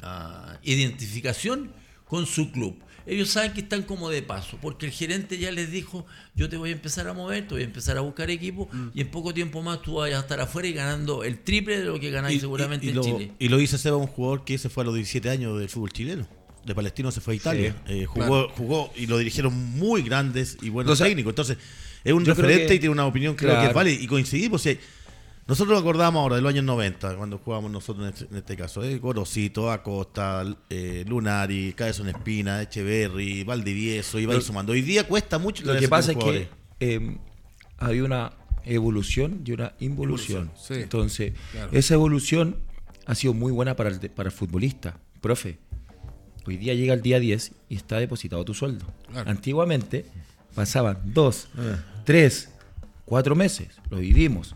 ah, identificación con su club. Ellos saben que están como de paso, porque el gerente ya les dijo, yo te voy a empezar a mover, te voy a empezar a buscar equipo y en poco tiempo más tú vas a estar afuera y ganando el triple de lo que ganáis seguramente y- y en lo, Chile. Y lo dice Seba, un jugador que se fue a los 17 años del fútbol chileno. De Palestino se fue a Italia. Eh, jugó, jugó y lo dirigieron muy grandes y buenos técnicos. Entonces, es un referente que- y tiene una opinión creo que es válida. Y coincidimos. si- nosotros nos acordamos ahora de los años 90, cuando jugábamos nosotros en este, en este caso. Eh, Gorosito, Acosta, eh, Lunari, Cabezón Espina, Echeverry, Valdivieso, iba sumando. Hoy día cuesta mucho Lo que pasa es que eh, había una evolución y una involución. Sí. Entonces, Claro. esa evolución ha sido muy buena para el, para el futbolista. Profe, hoy día llega el día 10 y está depositado tu sueldo. Claro. Antiguamente pasaban dos, tres, cuatro meses, lo vivimos,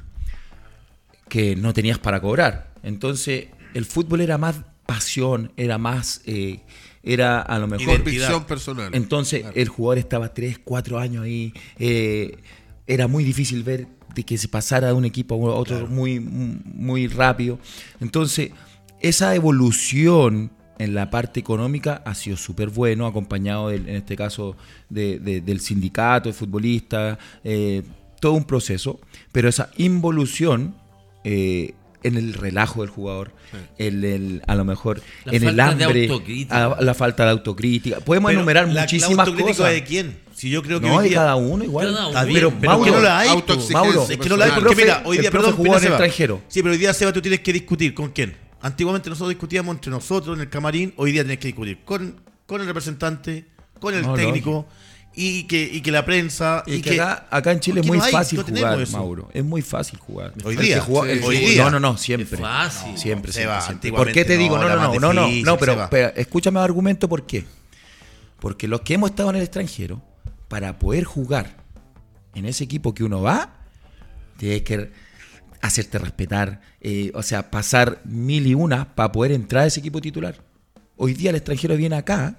que no tenías para cobrar. Entonces, el fútbol era más pasión, era más, eh, era a lo mejor... Convicción personal. Entonces, Claro. el jugador estaba 3, 4 años ahí. eh, era muy difícil ver de que se pasara de un equipo a otro muy, muy rápido. Entonces, esa evolución en la parte económica ha sido súper bueno, acompañado del- en este caso de- de- del sindicato de futbolistas, eh, todo un proceso, pero esa involución eh, en el relajo del jugador, en el, a lo mejor La en el hambre, a- la falta de autocrítica. Podemos Pero enumerar la- la muchísimas autocrítica cosas. de quién? Si yo creo que No, hoy de cada uno igual. Cada uno. Está bien, pero pero Mauro, ¿por qué no la hay? Mauro, Es que no la hay porque, mira, hoy día, perdón, jugó en el extranjero. Sí, pero hoy día, Seba, tú tienes que discutir con quién. Antiguamente nosotros discutíamos entre nosotros en el camarín, hoy día tienes que discutir con, con el representante, con el No, técnico y que, y que la prensa. Y Y, que que acá, acá en Chile es ¿por qué muy no hay? fácil No jugar, eso. Mauro. Es muy fácil jugar. Hoy día, sí. Hoy. No, no, no, siempre. Es fácil. Siempre, Se siempre, siempre. ¿Por qué te digo? no, No, no, no, no, no, difícil, no, pero, va. pero escúchame el argumento por qué. Porque los que hemos estado en el extranjero, para poder jugar en ese equipo que uno va, tienes que hacerte respetar, eh, o sea, pasar mil y una para poder entrar a ese equipo titular. Hoy día el extranjero viene acá,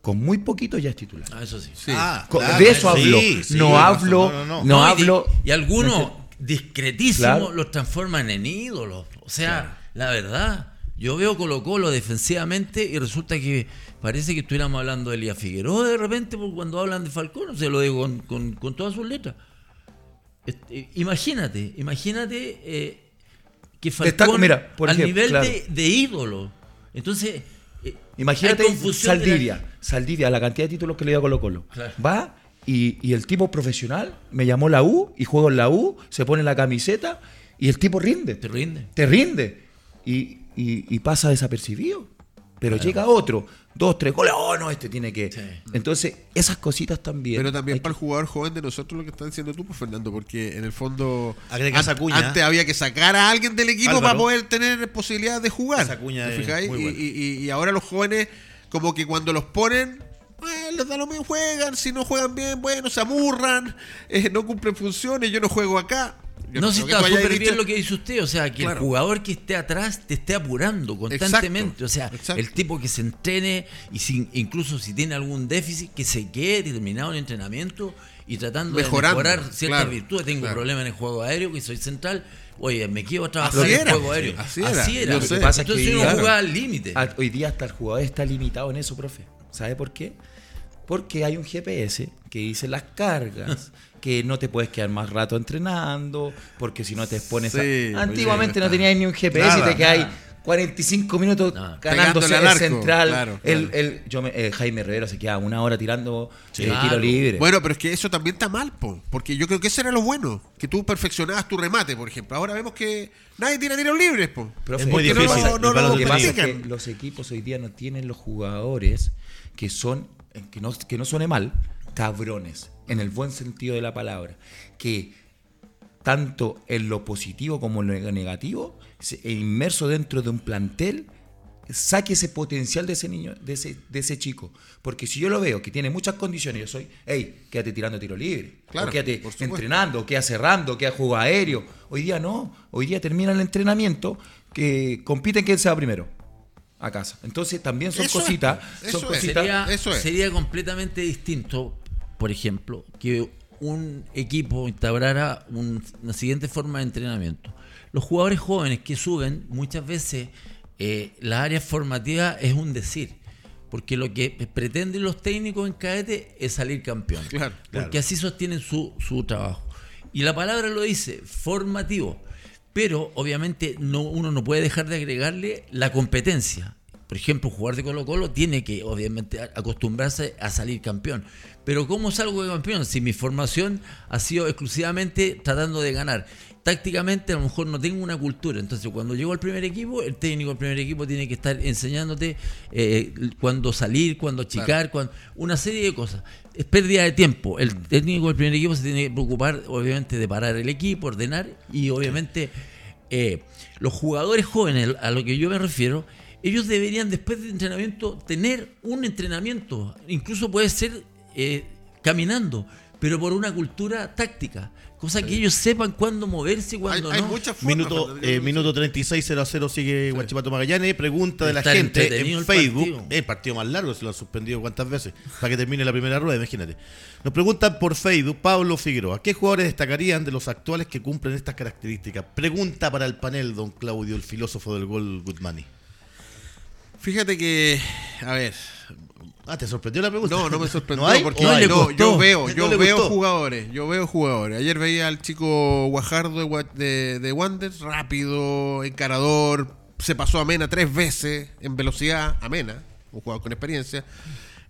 con muy poquito ya es titular. Ah, eso sí. Sí. Ah, claro, de eso hablo. sí, no hablo, no, no, no, no. y hablo. di- Y, algunos discretísimos Claro. los transforman en ídolos. O sea, la verdad, yo veo Colo Colo defensivamente y resulta que parece que estuviéramos hablando de Elías Figueroa de repente por cuando hablan de Falcón, se lo digo con, con- con todas sus letras. Este, imagínate, imagínate eh, que Está- Falcón mira, por al ejemplo, nivel claro. de, de ídolo. Entonces, Imagínate de la- Saldivia, Saldivia, la cantidad de títulos que le dio a Colo Colo. Claro. Va y, y el tipo profesional me llamó la U y juego en la U, se pone la camiseta y el tipo rinde. Te rinde. Te rinde. Y, y- y pasa desapercibido. Pero llega otro, dos, tres goles, oh no, este tiene que. Sí. Entonces, esas cositas también. Pero también para el jugador joven de nosotros lo que estás diciendo tú, pues Fernando, porque en el fondo esa cuña. antes había que sacar a alguien del equipo Álvaro. para poder tener posibilidad de jugar. Esa cuña ¿te es fijáis? muy Y- buena. y, y- y ahora los jóvenes, como que cuando los ponen, eh, les da lo mismo, juegan, si no juegan bien, bueno, se amurran, eh, no cumplen funciones, yo no juego acá. Yo no, si está súper bien lo que dice usted, o sea, que Claro. el jugador que esté atrás te esté apurando constantemente, Exacto, o sea, exacto. el tipo que se entrene y sin, incluso si tiene algún déficit, que se quede terminado en entrenamiento y tratando Mejorando, de mejorar ciertas claro, virtudes. Tengo claro. problemas en el juego aéreo, que soy central, oye, me quiero trabajar Así en el era, juego aéreo. sí, así era, Entonces sé. Pasa que uno jugaba al límite. Hoy día hasta el jugador está limitado en eso, profe. ¿Sabe por qué? Porque hay un GPS que dice las cargas, que no te puedes quedar más rato entrenando, porque si no te expones Sí, a... Antiguamente no tenías ni un GPS Nada, y te quedas nada. 45 minutos Nada. ganándose el arco, central. claro, el, claro. el- yo me- eh, Jaime Rivero se queda una hora tirando Sí, eh, claro. tiro libre. Bueno, pero es que eso también está mal, po, porque yo creo que eso era lo bueno, que tú perfeccionabas tu remate, por ejemplo. Ahora vemos que nadie tira tiros libres, po. Profe, Es muy Porque no no balón lo es que los equipos hoy día no tienen los jugadores que son, eh, que no, que no suene mal, cabrones, en el buen sentido de la palabra. Que tanto en lo positivo como en lo negativo, e inmerso dentro de un plantel, saque ese potencial de ese niño, de ese, de ese chico. Porque si yo lo veo que tiene muchas condiciones, yo soy, hey, quédate tirando tiro libre, Claro, o quédate entrenando, queda cerrando, queda juego aéreo. Hoy día no, hoy día termina el entrenamiento que compiten quién se va primero a casa. Entonces también son Eso cositas, eso son es. cositas. sería, eso es. sería completamente distinto, por ejemplo, que un equipo instaurara un- una siguiente forma de entrenamiento. Los jugadores jóvenes que suben, muchas veces eh, la área formativa es un decir, porque lo que pretenden los técnicos en cadete es salir campeón. Claro, porque así sostienen su, su trabajo. Y la palabra lo dice, formativo. Pero obviamente no, uno no puede dejar de agregarle la competencia. Por ejemplo, un jugador de Colo Colo tiene que obviamente acostumbrarse a salir campeón. Pero ¿cómo salgo de campeón si mi formación ha sido exclusivamente tratando de ganar? Tácticamente a lo mejor no tengo una cultura. Entonces cuando llego al primer equipo, el técnico del primer equipo tiene que estar enseñándote eh, cuándo salir, cuándo achicar, cuándo- una serie de cosas. Es pérdida de tiempo. El técnico del primer equipo se tiene que preocupar obviamente de parar el equipo, ordenar y obviamente eh, los jugadores jóvenes, a lo que yo me refiero, ellos deberían después del entrenamiento tener un entrenamiento, incluso puede ser eh, caminando, pero por una cultura táctica, cosa que ellos sepan cuándo moverse y Hay, cuándo hay no. muchas formas. Minuto, eh, minuto 36, 0 a 0 sigue Guachipato Magallanes. Pregunta de la Está gente en el Facebook. partido. El partido más largo, se lo han suspendido cuántas veces. Para que termine la primera rueda, imagínate. Nos preguntan por Facebook, Pablo Figueroa. ¿Qué jugadores destacarían de los actuales que cumplen estas características? Pregunta para el panel, don Claudio, el filósofo del gol Goodmani. Fíjate que, a ver, Ah, ¿te sorprendió la pregunta? No, no me sorprendió ¿No hay? porque no, costó? yo veo, ¿No yo veo gustó? jugadores, yo veo jugadores. Ayer veía al chico Guajardo de, de, de Wanderers, rápido, encarador, se pasó a Mena tres veces en velocidad, a Mena, un jugador con experiencia,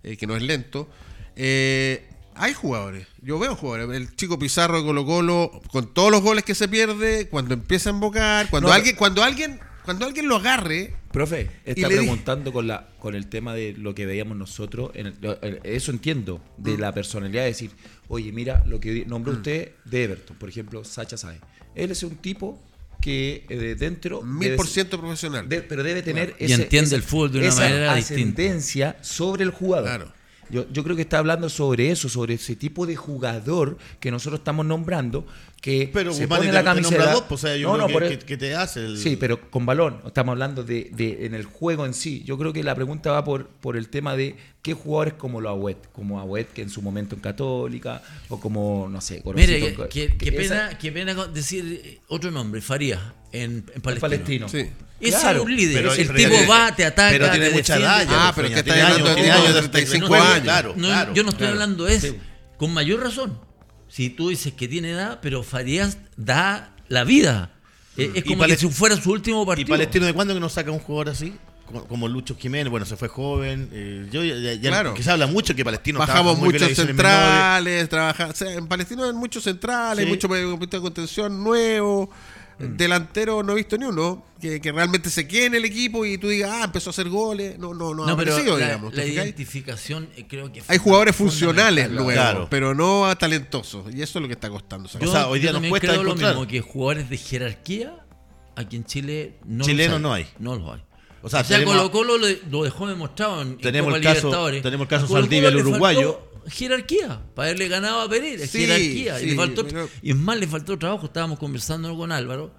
eh, que no es lento. Eh, hay jugadores, yo veo jugadores. El chico Pizarro de Colo Colo, con todos los goles que se pierde, cuando empieza a invocar, cuando No, alguien, cuando alguien, cuando alguien lo agarre, Profe, está preguntando con la con el tema de lo que veíamos nosotros. en el- eso entiendo, de la personalidad, de decir, oye, mira, lo que nombró usted de Everton, por ejemplo, Sacha Saez. Él es un tipo que eh, de dentro. mil por ciento profesional. de- pero debe tener Y entiende el fútbol de una esa manera distinta. sobre el jugador. Claro. Yo, yo creo que está hablando sobre eso, sobre ese tipo de jugador que nosotros estamos nombrando, que Pero se Guzmán pone la camiseta. dos, pues, o sea, yo no, creo no, que, te hace el... Sí, pero con balón. Estamos hablando de, de- en el juego en sí. Yo creo que la pregunta va por, por el tema de qué jugadores como lo Agüet, como Agüet que en su momento en Católica, o como, no sé, Mire, qué, qué- esa- pena, qué pena decir eh, otro nombre, Farías, en, en Palestino. palestino. Sí. Ese Claro, es un líder. pero- el pero tipo tiene- va, te ataca, pero tiene te mucha edad ya, Ah, pero es que está hablando de años- años tiene de años 35 no, años. Claro, No, claro. yo no estoy claro. hablando de eso. Sí. Con mayor razón. Si tú dices que tiene edad, pero Farías da la vida. Eh, Es Y como que si fuera su último ¿Y partido. Palestino de cuándo que nos saca un jugador así? Como, Lucho Jiménez, bueno, se fue joven. eh, yo ya, ya- Claro. que se habla mucho que Palestino Bajamos muchos centrales, trabaja, o sea, en Palestina hay muchos centrales, Sí. mucho de contención nuevo, Mm. delantero no he visto ni uno, que, que realmente se quede en el equipo y tú digas, ah, empezó a hacer goles, no, no, no, ha no, pero aparecido, la, digamos. ¿te la identificación eh, creo que Hay jugadores funcionales nuevos, Claro. pero no talentosos, y eso es lo que está costando. O sea, hoy día yo nos cuesta creo encontrar. lo mismo, que jugadores de jerarquía aquí en Chile no Chilenos los no hay. No los hay. O O sea, sea, tenemos- Colo Colo lo, lo dejó demostrado en, en Tenemos Copa el caso- Libertadores. tenemos el caso A Saldivia, el uruguayo. Jerarquía, para haberle ganado a Pereira, Sí, jerarquía. y, le faltó, pero- y es más, le faltó trabajo, estábamos conversando con Álvaro.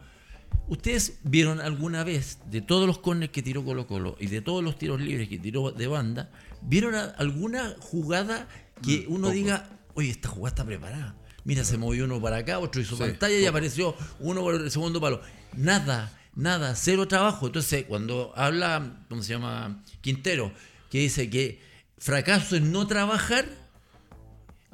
¿Ustedes vieron alguna vez de todos los corners que tiró Colo Colo y de todos los tiros libres que tiró de banda, vieron alguna jugada que Mm, uno diga, oye, esta jugada está preparada? Mira, se movió uno para acá, otro hizo pantalla y apareció uno por el segundo palo. Nada, nada, cero trabajo. Entonces, cuando habla, ¿cómo se llama? Quintero, que dice que fracaso es no trabajar,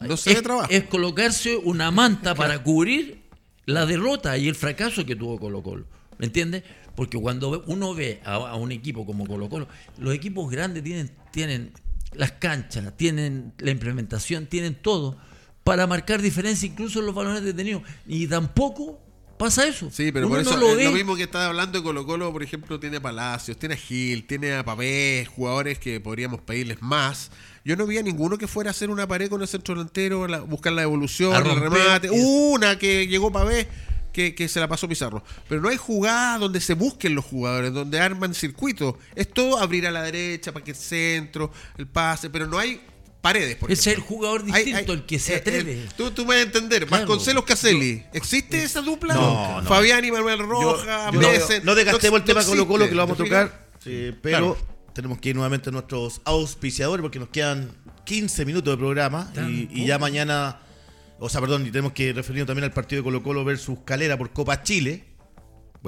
No se es, ve trabajo. es colocarse una manta para cubrir la derrota y el fracaso que tuvo Colo Colo. ¿Me entiendes? Porque cuando uno ve a, a un equipo como Colo Colo, los equipos grandes tienen, tienen las canchas, tienen la implementación, tienen todo para marcar diferencia incluso en los balones detenidos. Y tampoco pasa eso. Sí, pero Uno por eso no lo es ve. lo mismo que estaba hablando de Colo Colo, por ejemplo, tiene a Palacios, tiene a Gil, tiene a Pavés, jugadores que podríamos pedirles más. Yo no vi a ninguno que fuera a hacer una pared con el centro delantero, la- buscar la evolución, el remate. Una que llegó Pavés, que, que se la pasó Pizarro. Pero no hay jugada donde se busquen los jugadores, donde arman circuitos. Es todo abrir a la derecha para que el centro, el pase, pero no hay paredes. Por es el jugador Hay- distinto, hay- el que se eh, atreve. eh, tú, tú vas a entender. Claro. Vasconcelos Caselli. ¿Existe esa dupla? No, no. Fabián y Manuel Rojas, Yo no, Messen. no desgastemos el tema existe, Colo Colo que lo vamos a tocar, sí, pero tenemos que ir nuevamente a nuestros auspiciadores porque nos quedan 15 minutos de programa y, y ya mañana, o sea, perdón, y tenemos que referirnos también al partido de Colo Colo versus Calera por Copa Chile.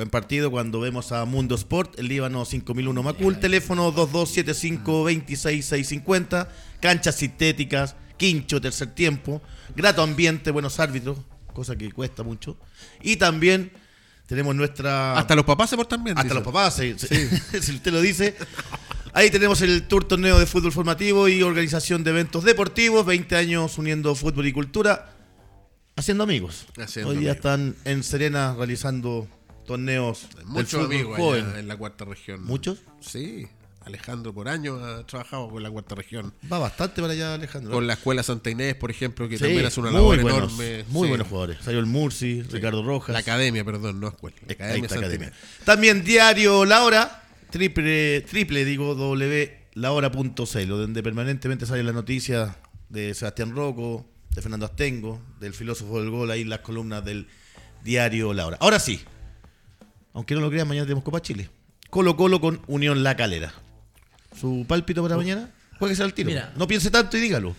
Buen partido cuando vemos a Mundo Sport, el Líbano 5001 Macul, teléfono 2275-26650, canchas sintéticas, quincho, tercer tiempo, grato ambiente, buenos árbitros, cosa que cuesta mucho. Y también tenemos nuestra... Hasta los papás se portan bien. Hasta dice. los papás, sí. si usted lo dice. Ahí tenemos el Tour Torneo de Fútbol Formativo y organización de eventos deportivos, 20 años uniendo fútbol y cultura, haciendo amigos. Haciendo Hoy amigos. están en Serena realizando torneos Muchos amigos allá en la cuarta región. ¿Muchos? Sí. Alejandro por años ha trabajado con la cuarta región. Va bastante para allá, Alejandro. Con la escuela Santa Inés, por ejemplo, que Sí, también hace una muy labor buenos, enorme. Muy Sí. buenos jugadores. Salió el Murci, Ricardo Rojas. La academia, perdón, no escuela. La academia Santa academia. Inés. También diario La Hora, triple, triple digo, wlahora.cl, donde permanentemente sale la noticia de Sebastián Rocco, de Fernando Astengo, del filósofo del gol, ahí las columnas del diario La Hora. Ahora sí, aunque no lo crean, mañana tenemos Copa Chile. Colo Colo con Unión La Calera. ¿Su pálpito para mañana? Jueguese al tiro. Mira. no piense tanto y dígalo.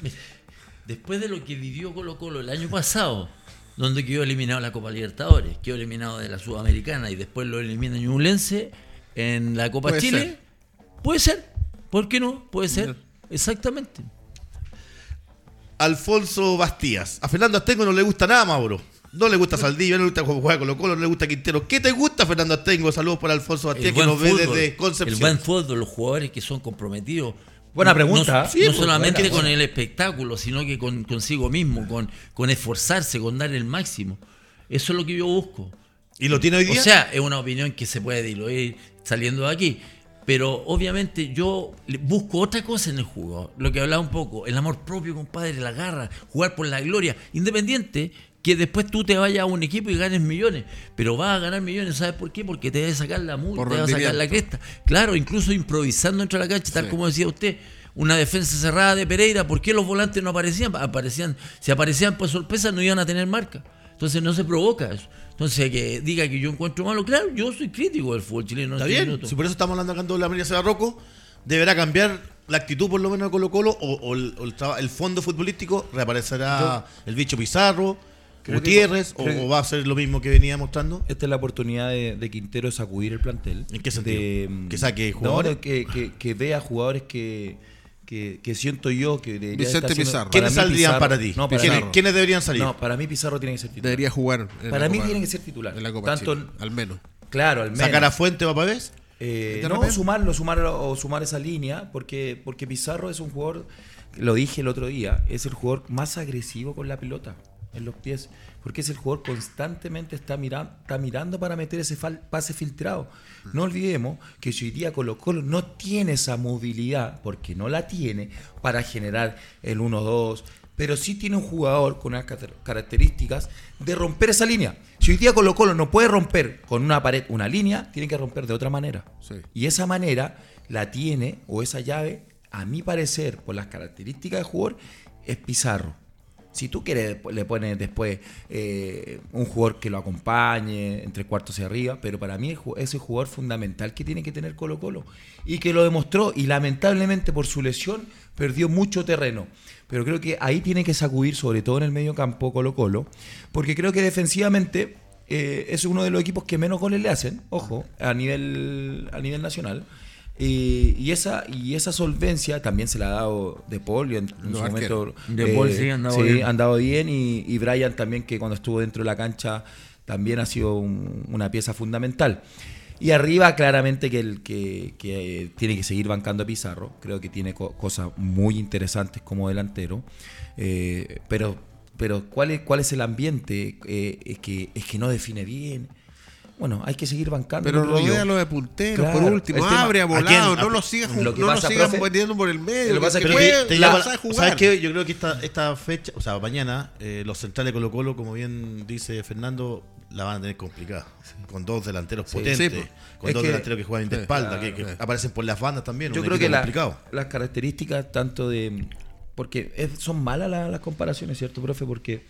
Después de lo que vivió Colo Colo el año pasado, donde quedó eliminado la Copa Libertadores, quedó eliminado de la Sudamericana y después lo elimina Ñublense en la Copa Puede Chile, ser. puede ser. ¿Por qué no? Puede ser. Exactamente. Alfonso Bastías. A Fernando Astengo no le gusta nada, Mauro. No le gusta Saldivia, no le gusta juega Colo Colo, no le gusta Quintero. ¿Qué te gusta, Fernando Astengo? Saludos para Alfonso Bastías, El que buen, nos ve fútbol, desde el Concepción. buen fútbol, los jugadores que son comprometidos. Buena pregunta. No, Sí, no pues, solamente buena, con buena. el espectáculo, sino que con consigo mismo, con, con esforzarse, con dar el máximo. Eso es lo que yo busco. ¿Y lo tiene hoy día? O sea, es una opinión que se puede diluir saliendo de aquí. Pero obviamente yo le- busco otra cosa en el jugador. Lo que hablaba un poco, el amor propio, compadre, la garra, jugar por la gloria. Independiente que después tú te vayas a un equipo y ganes millones. Pero vas a ganar millones, ¿sabes por qué? Porque te vas a sacar la multa, te vas a sacar la cresta. Claro, incluso improvisando dentro de la cancha, tal Sí. como decía usted. Una defensa cerrada de Pereira, ¿por qué los volantes no aparecían? Aparecían, si aparecían por sorpresa no iban a tener marca. Entonces no se provoca eso. Entonces que diga que yo encuentro malo, claro, yo soy crítico del fútbol chileno. en Está este bien. Si por eso estamos hablando en la María Seba Rocco, deberá cambiar la actitud por lo menos de Colo Colo o, o el, o el fondo futbolístico. Reaparecerá el bicho Pizarro, Que- Gutiérrez, o- o, va a ser lo mismo que venía mostrando. Esta es la oportunidad de, de Quintero de sacudir el plantel. ¿En qué sentido? De, ¿Que saque jugadores? no, que, que, que vea jugadores que, que, que siento yo que debería Vicente estar Pizarro. para ¿Quiénes saldrían Pizarro- para ti? No, para, ¿Quiénes, deberían salir? no, para mí Pizarro tiene que ser titular. Debería jugar. en Para la mí Copa- tiene que ser titular. En la Copa Tanto, Chile, al menos. Claro, al menos. ¿Sacar a Fuente para vez? Eh, ¿De no, sumarlo, sumarlo o sumar esa línea, porque, porque Pizarro es un jugador, lo dije el otro día, es el jugador más agresivo con la pelota en los pies, porque es el jugador constantemente está, mira- está mirando para meter ese pase filtrado. No olvidemos que si hoy día Colo Colo no tiene esa movilidad, porque no la tiene, para generar el 1-2, pero sí tiene un jugador con unas car- características de romper esa línea. Si hoy día Colo Colo no puede romper con una pared una línea, tiene que romper de otra manera. Sí. Y esa manera la tiene, o esa llave, a mi parecer, por las características del jugador, es Pizarro. Si tú quieres, le pones después eh, un jugador que lo acompañe, entre cuartos y arriba, pero para mí es el jugador fundamental que tiene que tener Colo Colo y que lo demostró y lamentablemente por su lesión perdió mucho terreno. Pero creo que ahí tiene que sacudir, sobre todo en el medio campo, Colo Colo, porque creo que defensivamente eh, es uno de los equipos que menos goles le hacen, ojo, a nivel, a nivel nacional. Y, esa, y esa solvencia también se la ha dado De Paul y en, su momento. De Paul sí, han dado bien. Han dado bien y, y, Brian también, que cuando estuvo dentro de la cancha también ha sido una pieza fundamental. Y arriba, claramente que el que, que tiene que seguir bancando a Pizarro. Creo que tiene cosas muy interesantes como delantero. Eh, pero pero ¿cuál es, cuál es el ambiente? Eh, es, que, es que no define bien. Bueno, hay que seguir bancando. Pero lo de punteros, por último. Abre a volado, no lo sigas no lo sigas metiendo por el medio. Lo que pasa es que, te, jugar. ¿Sabes qué? Yo creo que esta, esta fecha, o sea, mañana, eh, los centrales Colo Colo, como bien dice Fernando, la van a tener complicada. Con dos delanteros potentes, pues. con dos delanteros que juegan de espalda, que, aparecen por las bandas también. Yo creo que las características tanto de porque son malas las, comparaciones, ¿cierto, profe? Porque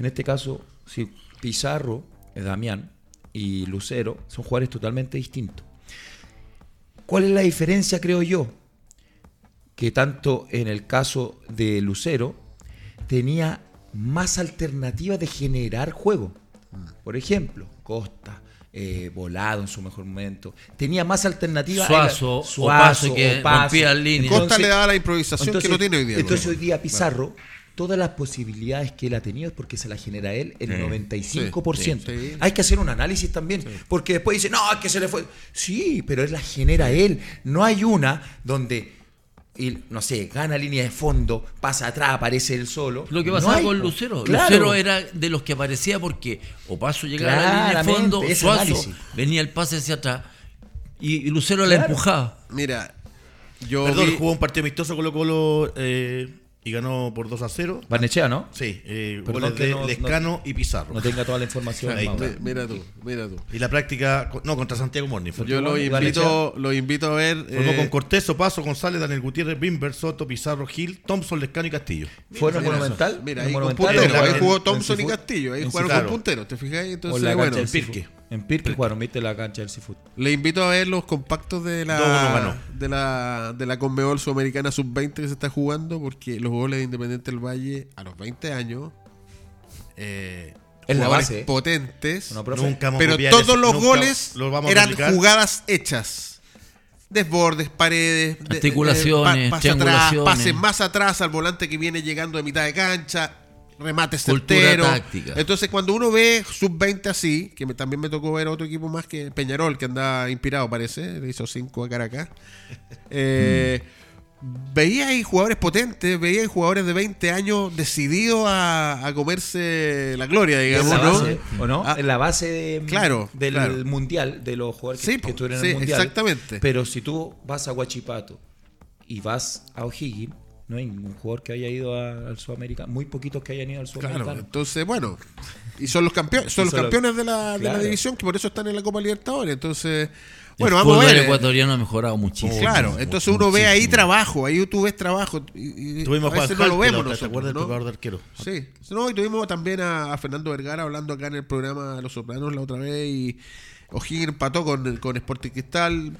en este caso, si Pizarro, Damián y Lucero son jugadores totalmente distintos. ¿Cuál es la diferencia, creo yo? Que tanto en el caso de Lucero tenía más alternativas de generar juego. Por ejemplo, Costa, eh, volado en su mejor momento. Tenía más alternativas. Suazo, Suazo que rompía línea. Costa le daba la improvisación que no tiene hoy día. Entonces hoy día Pizarro, todas las posibilidades que él ha tenido es porque se las genera él el 95%. Hay que hacer un análisis también, porque después dice, no, es que se le fue. Sí, pero él las genera él. No hay una donde y no sé, gana línea de fondo, pasa atrás, aparece él solo. Lo que pasaba con Lucero. Lucero era de los que aparecía porque o paso llegaba a la línea de fondo, Suazo venía el pase hacia atrás y, Lucero la empujaba. Mira, yo. Perdón, jugó un partido amistoso con Colo Colo eh, y ganó por 2 a 0. Barnechea, ¿no? Sí, eh, goles de Lescano y Pizarro. No tenga toda la información. mira tú, mira tú. Y la práctica, no, contra Santiago Morning. Yo lo invito, lo invito a ver. Formó eh, con Cortés, Paso, González, Daniel Gutiérrez, Bimber, Soto, Pizarro, Gil, Thompson, Lescano y Castillo. ¿Fueron Monumental? Mira, ahí, ahí jugó Thompson y Castillo, ahí jugaron con punteros, ¿te fijas? Entonces, bueno. El Pirque. En Pirque jugaron, viste la cancha del Seafood. Le invito a ver los compactos de la de la de la Conmebol Sudamericana Sub-20 que se está jugando porque los goles de Independiente del Valle a los 20 años eh, en la base. potentes, pero todos los goles eran jugadas hechas. Desbordes, paredes, articulaciones, de, pases más atrás al volante que viene llegando de mitad de cancha, remates certeros. Entonces, cuando uno ve sub-20 así, que también me tocó ver otro equipo más que Peñarol, que anda inspirado, parece, le hizo 5 a Caracas. Eh, veía ahí jugadores potentes, veía ahí jugadores de 20 años decididos a, comerse la gloria, digamos, ¿En la ¿no? Base, ¿O no? Ah, en la base claro, del mundial, de los jugadores que, que estuvieron en el mundial. Exactamente. Pero si tú vas a Huachipato y vas a O'Higgins no hay ningún jugador que haya ido al Sudamericano, muy poquitos que hayan ido al Sudamericano. Claro, entonces, bueno, y son los campeones, son los campeones de la, de la división que por eso están en la Copa Libertadores. Entonces, bueno, vamos a ver. El ecuatoriano ha mejorado muchísimo. Claro, entonces uno ve ahí trabajo, ahí tú ves trabajo. Y, tuvimos a veces no lo vemos ¿Te acuerdas del preparador de arquero? Sí, no, y tuvimos también a, Fernando Vergara hablando acá en el programa Los Sopranos la otra vez y O'Higgins empató con, con Sporting Cristal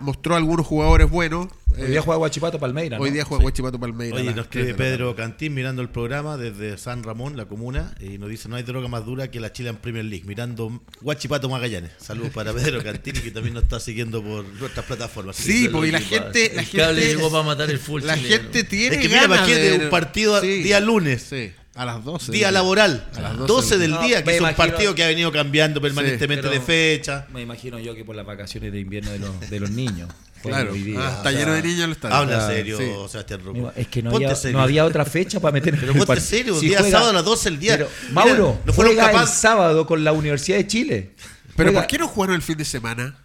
mostró algunos jugadores buenos. Hoy día juega Guachipato Palmeira. Hoy día juega Guachipato Palmeira. Oye, nos escribe Pedro Cantín mirando el programa desde San Ramón, la comuna, y nos dice: No hay droga más dura que la Chile en Premier League, mirando Guachipato Magallanes. Saludos para Pedro Cantín, que también nos está siguiendo por nuestras plataformas. Sí, porque la gente. La gente llegó para matar el full La gente tiene. Es que mira, ¿para de un partido día lunes? Sí. A las 12. Día laboral. A las 12, del día, que es un partido que ha venido cambiando permanentemente de fecha. Me imagino yo que por las vacaciones de invierno de los, de los niños. Claro, ah, está lleno de niños el estadio. Habla serio, Sebastián Rocco. Es que no había, no había, otra fecha para meter Pero ponte serio, si día sábado a las 12 del día. Pero, Mauro, no fueron juega capaz... el sábado con la Universidad de Chile. Pero ¿por qué no jugaron el fin de semana?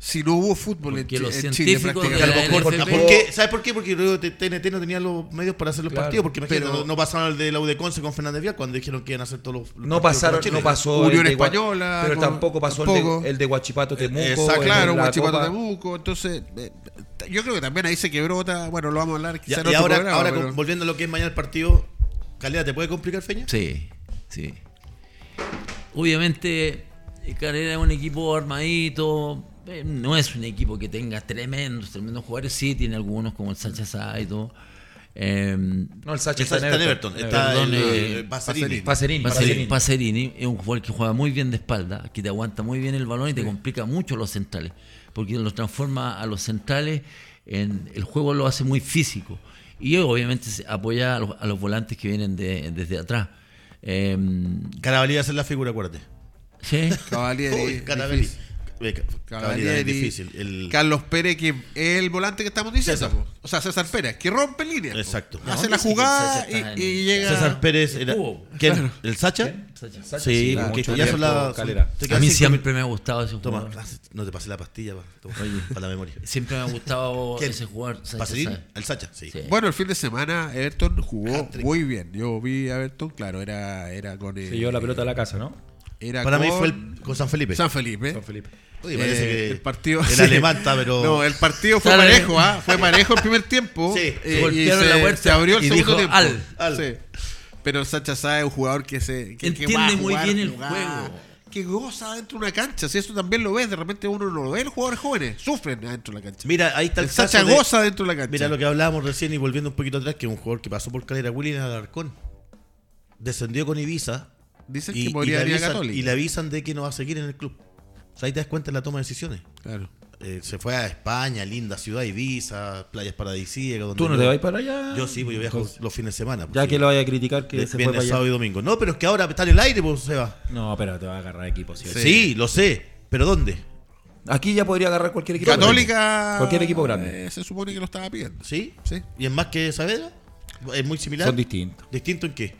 Si no hubo fútbol en, Porque Chi- los en Chile prácticamente. ¿Sabes por qué? Porque luego TNT no tenía los medios para hacer los Claro. partidos. Porque Pero- no, no pasaron el de la U de Conce con Fernández Vial cuando dijeron que iban a hacer todos los. los No partidos pasaron, no pasó Unión el de Gua- Española, pero tampoco pasó el de, el de Guachipato Temuco. exacto, en Claro, la Guachipato. Temuco. Entonces, eh, yo creo que también ahí se quebró otra. Bueno, lo vamos a hablar en y ahora, programa, ahora pero- con- volviendo a lo que es mañana el partido, Calera, ¿te puede complicar, Feña? Sí, sí. Obviamente, eh, Calera es un equipo armadito. Eh, No es un equipo que tenga tremendos, tremendos jugadores. Sí, tiene algunos como el Sánchez Sá y todo. Eh, No, el Sacha Está, está en Everton. Está Perdón, el, eh, eh, Pacerini. Pacerini. Pacerini, Pacerini. Pacerini es un jugador que juega muy bien de espalda, que te aguanta muy bien el balón y te complica mucho los centrales, porque los transforma a los centrales en el juego lo hace muy físico y obviamente se apoya a los, a los volantes que vienen de- desde atrás. Eh, Carabalí va a ser la figura, acuérdate. sí, Carabalí. Eh, Ca- Cavalieri es difícil. El- Carlos Pérez, que es el volante que estamos diciendo. César. O sea, César Pérez, que rompe líneas. Exacto. Hace la jugada y, llega. César Pérez era. ¿El Sacha? Sacha. Sacha, Sí, mucho ya son las. Calera. A mí siempre me ha gustado ese Toma, jugador. no te pasé la pastilla Oye. para la memoria. Siempre me ha gustado ¿Quién? ese jugador. El Sacha, sí. Sí. Bueno, el fin de semana Everton jugó Hat-trick. muy bien. Yo vi a Everton, claro, era, era con. Se llevó la pelota a la casa, ¿no? Era Para mí con fue el- con San Felipe. San Felipe. Con Felipe. Oye, parece Eh, que el partido el sí. alemán está, pero. No, el partido fue Sale. parejo, ¿ah? Fue parejo el primer tiempo. Sí, eh, y se, la puerta se abrió el y segundo dijo, tiempo. "Al". Al. Sí. Pero Sacha Sá es un jugador que se que, que Entiende va a muy bien el jugar, juego. Que goza dentro de una cancha. Si eso también lo ves, de repente uno no lo ve. Los jugadores jóvenes sufren adentro de la cancha. Mira, ahí está el, el Sacha de- goza dentro de la cancha. Mira lo que hablábamos recién y volviendo un poquito atrás, que un jugador que pasó por Calera, William Alarcón, descendió con Ibiza Dicen y, que y podría le venir a avisan, y le avisan de que no va a seguir en el club. O sea, ahí te das cuenta de la toma de decisiones. Claro. Eh, se fue a España, linda ciudad, Ibiza, playas paradisíacas. donde ¿Tú no yo- te vas para allá? Yo sí, pues yo viajo Entonces, los fines de semana. pues, Ya sí. que lo vaya a criticar que De- se fue viernes, para allá. sábado y domingo. No, pero es que ahora está en el aire, pues, Seba. No, pero te va a agarrar equipo. Sí. Sí. Sí, lo sé. ¿Pero dónde? Aquí ya podría agarrar cualquier equipo. Católica. grande. Cualquier equipo grande. eh, se supone que lo estaba pidiendo. ¿Sí? Sí. ¿Y es más que Saavedra? ¿Es muy similar? Son distintos. ¿Distinto en qué?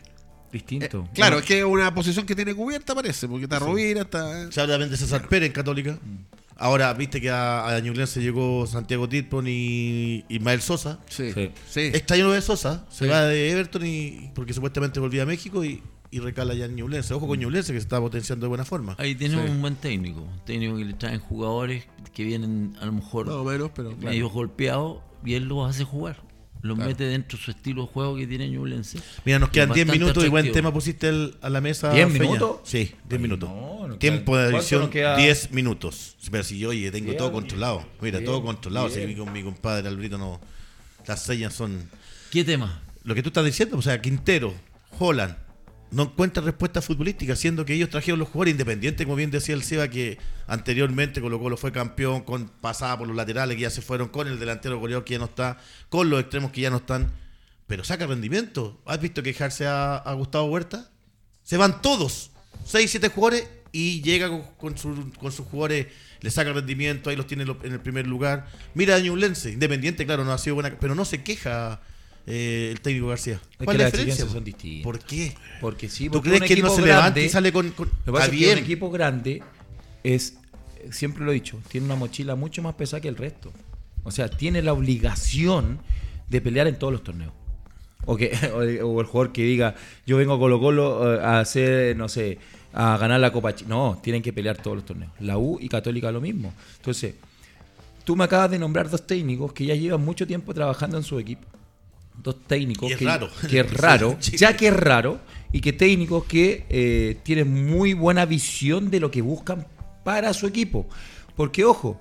Distintos. Eh, claro, es que es una posición que tiene cubierta, parece, porque está Rovira, está. Se habla también de César Pérez en Católica. Ahora, viste que a, a Ñublense llegó Santiago Tirpon y Ismael Sosa. Sí. Sí. Sí. Extraño lo de Sosa. Se Sí. va de Everton y porque supuestamente volvía a México y, y recala ya en Ñublense. Ojo con Ñublense que se está potenciando de buena forma. Ahí Sí. un buen técnico. Un técnico que le traen jugadores que vienen a lo mejor Más o menos, pero claro. medio golpeados y él los hace jugar. Los Claro. mete dentro de su estilo de juego que tiene Ñublense. Mira, nos quedan 10 Bastante minutos y buen atractivo. tema pusiste el- a la mesa. ¿Diez Feña. minutos? Sí, 10 minutos. no, no Tiempo queda- de ¿cuánto edición, nos queda? 10 minutos. Pero si yo, oye, tengo Bien, todo controlado. Mira, bien, todo controlado. Si con mi compadre Albrito no. Las señas son. ¿Qué tema? Lo que tú estás diciendo, o sea, Quintero, Holland, no encuentran respuesta futbolística, siendo que ellos trajeron los jugadores independientes, como bien decía el Seba, que anteriormente Colo Colo fue campeón, con pasaba por los laterales que ya se fueron, con el delantero goleador que ya no está, con los extremos que ya no están, pero saca rendimiento. ¿Has visto quejarse a, a Gustavo Huerta? Se van todos, 6, 7 jugadores, y llega con, su- con sus jugadores, le saca rendimiento, ahí los tiene en el primer lugar. Mira a Ñublense, independiente, claro, no ha sido buena, pero no se queja eh, el técnico García. Es ¿Cuál que es la diferencia? son distintas. ¿Por qué? Porque sí, ¿Tú porque crees un que él no equipo se levanta y grande- sale con... con- Lo que pasa que un equipo grande es, siempre lo he dicho, tiene una mochila mucho más pesada que el resto. O sea, tiene la obligación de pelear en todos los torneos. O, que, o, o el jugador que diga, yo vengo a Colo Colo eh, a hacer, no sé, a ganar la Copa Chi-". No, tienen que pelear todos los torneos. La U y Católica lo mismo. Entonces, tú me acabas de nombrar dos técnicos que ya llevan mucho tiempo trabajando en su equipo. Dos técnicos Y es que, raro. que es raro, ya que es raro, y que técnicos que eh, tienen muy buena visión de lo que buscan para su equipo. Porque, ojo,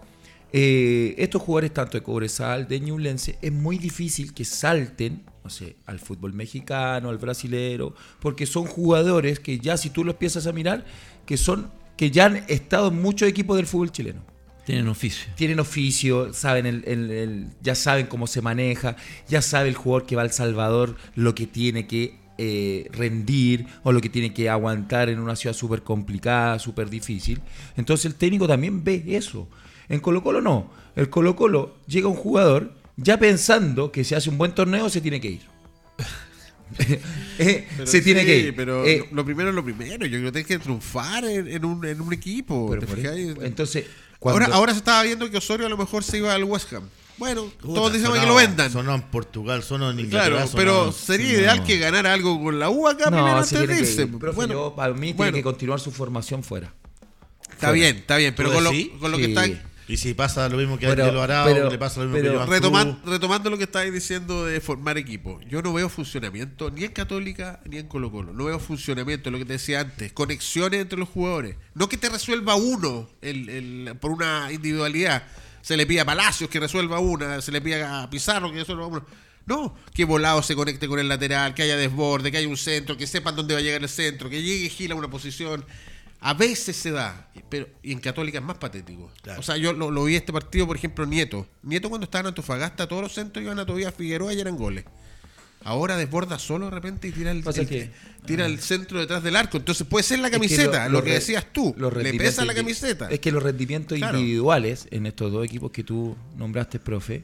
eh, estos jugadores, tanto de Cobresal, de Ñublense, es muy difícil que salten, no sé, al fútbol mexicano, al brasilero, porque son jugadores que ya si tú los empiezas a mirar, que son que ya han estado en muchos equipos del fútbol chileno Tienen oficio. tienen oficio, saben el, el- el- ya saben cómo se maneja, ya sabe el jugador que va al Salvador lo que tiene que eh, rendir o lo que tiene que aguantar en una ciudad súper complicada, súper difícil. Entonces el técnico también ve eso. En Colo Colo no. El Colo Colo llega un jugador ya pensando que si hace un buen torneo se tiene que ir. Eh, se tiene que ir. Pero Eh, lo primero es lo primero. Yo creo que tienes que triunfar en, en un, en un equipo. pero ¿te por fijas? eso- entonces, cuando, ahora, ahora se estaba viendo que Osorio a lo mejor se iba al West Ham. Bueno, Puta, todos dicen que lo vendan. Sonó en Portugal, sonó en Inglaterra. Claro, sonó- pero sería sí, ideal no. que ganara algo con la U acá no, primero antes de que irse. Profe, bueno, yo, para mí bueno, tiene que continuar su formación fuera. está bien, está bien, pero ¿Tú con lo, decís? con lo que Sí. está Y si pasa lo mismo que Pero- a Angelo Arao, pero- le pasa lo mismo pero- que a Joan Retoman- Cruz. retomando lo que estáis diciendo de formar equipo, yo no veo funcionamiento ni en Católica ni en Colo Colo. No veo funcionamiento, lo que te decía antes, conexiones entre los jugadores. No que te resuelva uno el- el- por una individualidad. Se le pide a Palacios que resuelva una, se le pide a Pizarro que resuelva una. No, que Volado se conecte con el lateral, que haya desborde, que haya un centro, que sepan dónde va a llegar el centro, que llegue Gil a una posición. A veces se da, pero y en Católica es más patético. Claro. O sea, yo lo, lo vi este partido, por ejemplo, Nieto. Nieto cuando estaba en Antofagasta, todos los centros iban a Tobías Figueroa y eran goles. Ahora desborda solo de repente y tira el, Pasa el- que- tira el centro detrás del arco. Entonces puede ser la Es que camiseta, lo, que decías tú. los Le pesa la camiseta. Es que los rendimientos Claro. individuales en estos dos equipos que tú nombraste, profe,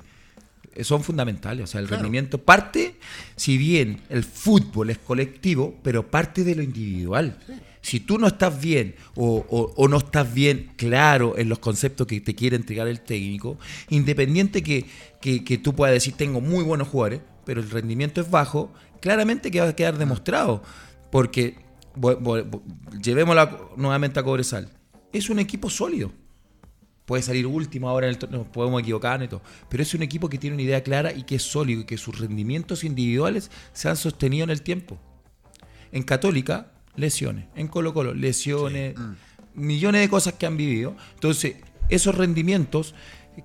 eh, son fundamentales. O sea, el Claro. rendimiento parte, si bien el fútbol es colectivo, pero parte de lo individual. Si tú no estás bien o, no estás bien claro en los conceptos que te quiere entregar el técnico, independiente que, tú puedas decir tengo muy buenos jugadores, pero el rendimiento es bajo, claramente que va a quedar demostrado. Porque, vo- vo- llevémosla nuevamente a Cobresal, es un equipo sólido. Puede salir último ahora en el torneo, podemos equivocarnos y todo. Pero es un equipo que tiene una idea clara y que es sólido y que sus rendimientos individuales se han sostenido en el tiempo. En Católica, lesiones. En Colo Colo, lesiones. Millones de cosas que han vivido. Entonces, esos rendimientos,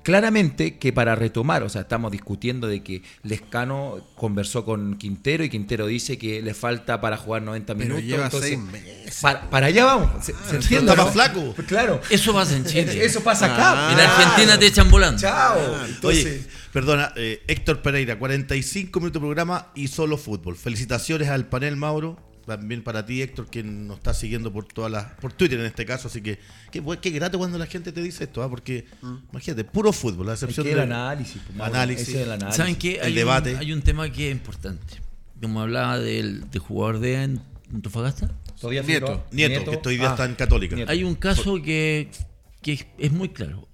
claramente que para retomar, o sea, estamos discutiendo de que Lescano conversó con Quintero y Quintero dice que le falta para jugar 90 Pero minutos. lleva entonces, seis meses. Para, para allá vamos. ¿Se, se entiende? más flaco. Claro. Eso pasa en Chile. Eso pasa acá. Ah. en Argentina te echan volando. Chao. Oye, Entonces, perdona, eh, Héctor Pereira, 45 minutos de programa y solo fútbol. Felicitaciones al panel Mauro, también para ti Héctor, quien nos está siguiendo por todas las, por Twitter en este caso, así que qué, qué grato cuando la gente te dice esto, ¿ah? porque imagínate, puro fútbol, a es excepción que el de análisis. pues, Mauro, Análisis. ese es el análisis. ¿Saben qué? el Hay, debate. Un, hay un tema que es importante. Como hablaba del, del jugador de Antofagasta, Todavía Nieto. Figueroa. Nieto, que día Ah, está en Católica. Nieto. hay un caso que, que es- es muy claro.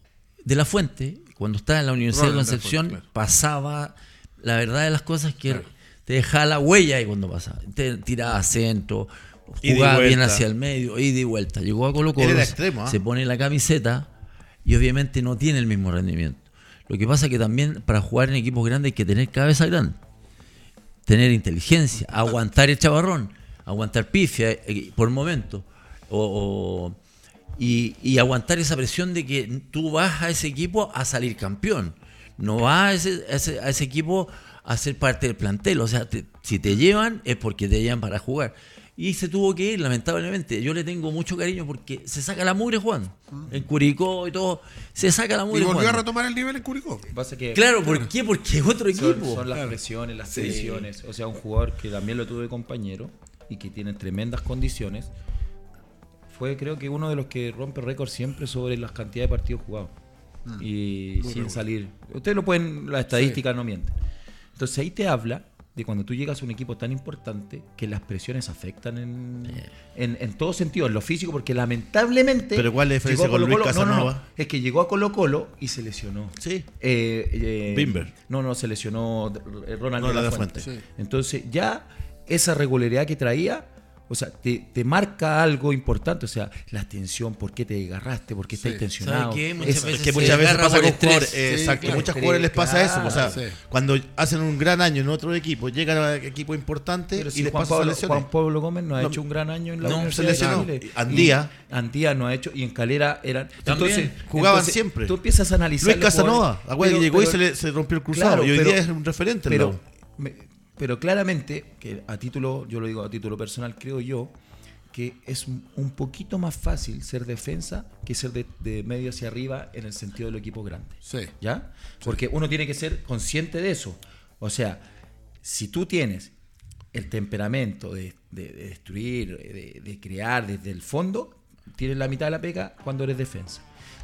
De la Fuente, cuando estaba en la Universidad de de la Concepción, Fuente, claro. pasaba la verdad de las cosas que te dejaba la huella ahí cuando pasaba. Te Ida y jugaba bien hacia el medio, ida y vuelta. Llegó a Colo extremo, ¿ah? se pone la camiseta y obviamente no tiene el mismo rendimiento. Lo que pasa que también para jugar en equipos grandes hay que tener cabeza grande, tener inteligencia, aguantar el chavarrón, aguantar pifia eh, por momento, o, o- y, y aguantar esa presión de que tú vas a ese equipo a salir campeón, no vas a ese, a ese, a ese equipo a ser parte del plantel, o sea, te- si te llevan es porque te llevan para jugar. Y se tuvo que ir, lamentablemente. Yo le tengo mucho cariño porque se saca la mugre Juan. En Curicó y todo. Se saca la Y mugre volvió a Juan. retomar el nivel en Curicó. Pasa que Claro, ¿por qué? Porque es otro equipo. son las presiones, las presiones. O sea, un jugador que también lo tuve de compañero y que tiene tremendas condiciones. Fue creo que uno de los que rompe récord siempre sobre las cantidades de partidos jugados. y sin salir. Ustedes lo pueden, las estadísticas no mienten. Entonces ahí te habla de cuando tú llegas a un equipo tan importante que las presiones afectan en, en, en todo sentido, en lo físico, porque lamentablemente. Pero ¿cuál es la llegó diferencia con Luis Colo-Colo- no, no, no, Casanova? es que llegó a Colo Colo y se lesionó. Sí. Eh, eh, Bimber. No, no, se lesionó eh, Ronald, Ronald de la de la Fuente. Fuente. Sí. Entonces ya esa regularidad que traía, o sea, te, te marca algo importante, o sea, la tensión, por qué te agarraste, por qué estás Sí. tensionado. ¿Sabe qué? Muchas Es- veces que muchas veces pasa con jugadores, Sí, exacto, claro. muchos jugadores les pasa eso, o sea, Sí. cuando hacen un gran año en otro equipo, llegan a equipo importante Pero y si les Juan, pasa Pablo, lesiones. Juan Pablo Gómez no ha No, hecho un gran año en la no, Universidad se lesionó. de Chile. Andía. Y Andía no ha hecho, y en Calera eran. También. Jugaban siempre. Tú empiezas a analizar. Luis Casanova, acuérdate que llegó y se le se rompió el cruzado y hoy día es un referente. en la Pero, pero claramente, que a título, yo lo digo a título personal, creo yo que es un- poquito más fácil ser defensa que ser de, de medio hacia arriba en el sentido del equipo grande. Sí. ¿Ya? Porque uno tiene que ser consciente de eso. O sea, si tú tienes el temperamento de, de- de destruir, de, de crear desde el fondo, tienes la mitad de la pega cuando eres defensa.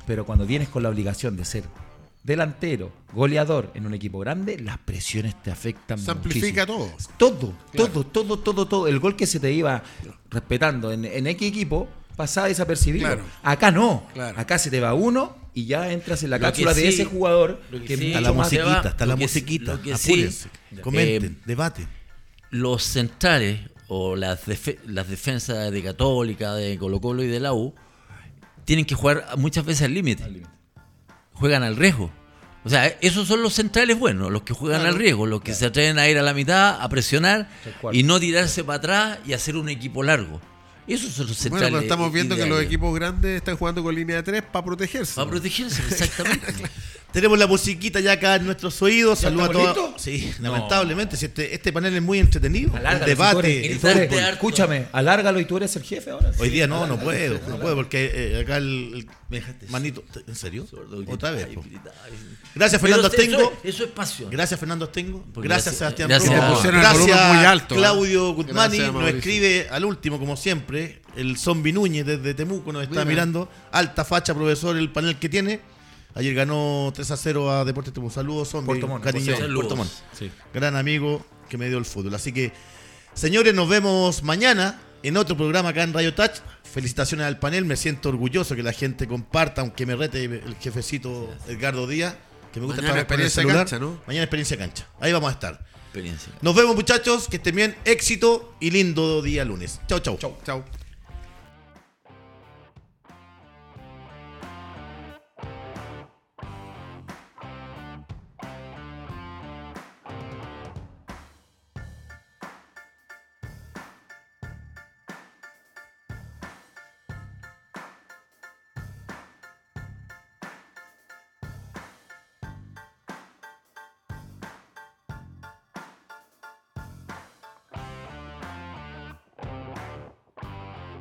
Pero cuando vienes con la obligación de ser delantero, goleador en un equipo grande, las presiones te afectan Se amplifica muchísimo. todo. Todo, Claro. todo, todo, todo, todo. El gol que se te iba respetando en, en X equipo pasaba desapercibido. Claro. Acá no. Claro. Acá se te va uno y ya entras en la Lo cápsula de sí- ese jugador que que sí- Está la te va, musiquita, está la que musiquita. Apúrense, sí- comenten, Eh, debaten. los centrales o las, defe- las defensas de Católica, de Colo Colo y de la U tienen que jugar muchas veces al límite. Juegan al riesgo. O sea, esos son los centrales buenos, los que juegan al riesgo, los que se atreven a ir a la mitad, a presionar y no tirarse para atrás y hacer un equipo largo. Esos son los Bueno, centrales. pero estamos viendo que los equipos grandes están jugando con línea de tres para protegerse. Para protegerse, exactamente. Tenemos la musiquita ya acá en nuestros oídos. ¿Ya Saludos a todos. Sí, lamentablemente. si este, este panel es muy entretenido. Alárgalo, el debate. si eres- escúchame, alárgalo y tú eres el jefe ahora. Hoy día no, no puedo, no puedo porque eh, acá el, manito, ¿en serio? Otra vez. po. Gracias Fernando eso- Astengo. Eso es pasión. Gracias Fernando Astengo. Gracias gracias- Sebastián gracias muy alto, ¿eh? Claudio Guzmani Gracias, nos escribe al último como siempre. El Zombi Núñez desde Temuco nos está Mira. mirando. Alta facha profesor el panel que tiene. Ayer ganó 3 a 0 a Deportes Temuco. Saludos Zombi. Puerto Montt, cariño. Saludos. Puerto Montt. Sí. gran amigo que me dio el fútbol. Así que, señores, nos vemos mañana en otro programa acá en Radio Touch. Felicitaciones al panel, me siento orgulloso que la gente comparta, aunque me rete el jefecito Edgardo Díaz, que me gusta Mañana estar con el experiencia celular. cancha, ¿no? Mañana experiencia cancha. Ahí vamos a estar. Experiencia. Nos vemos muchachos, que estén bien, éxito y lindo día lunes. Chau, chau. Chau.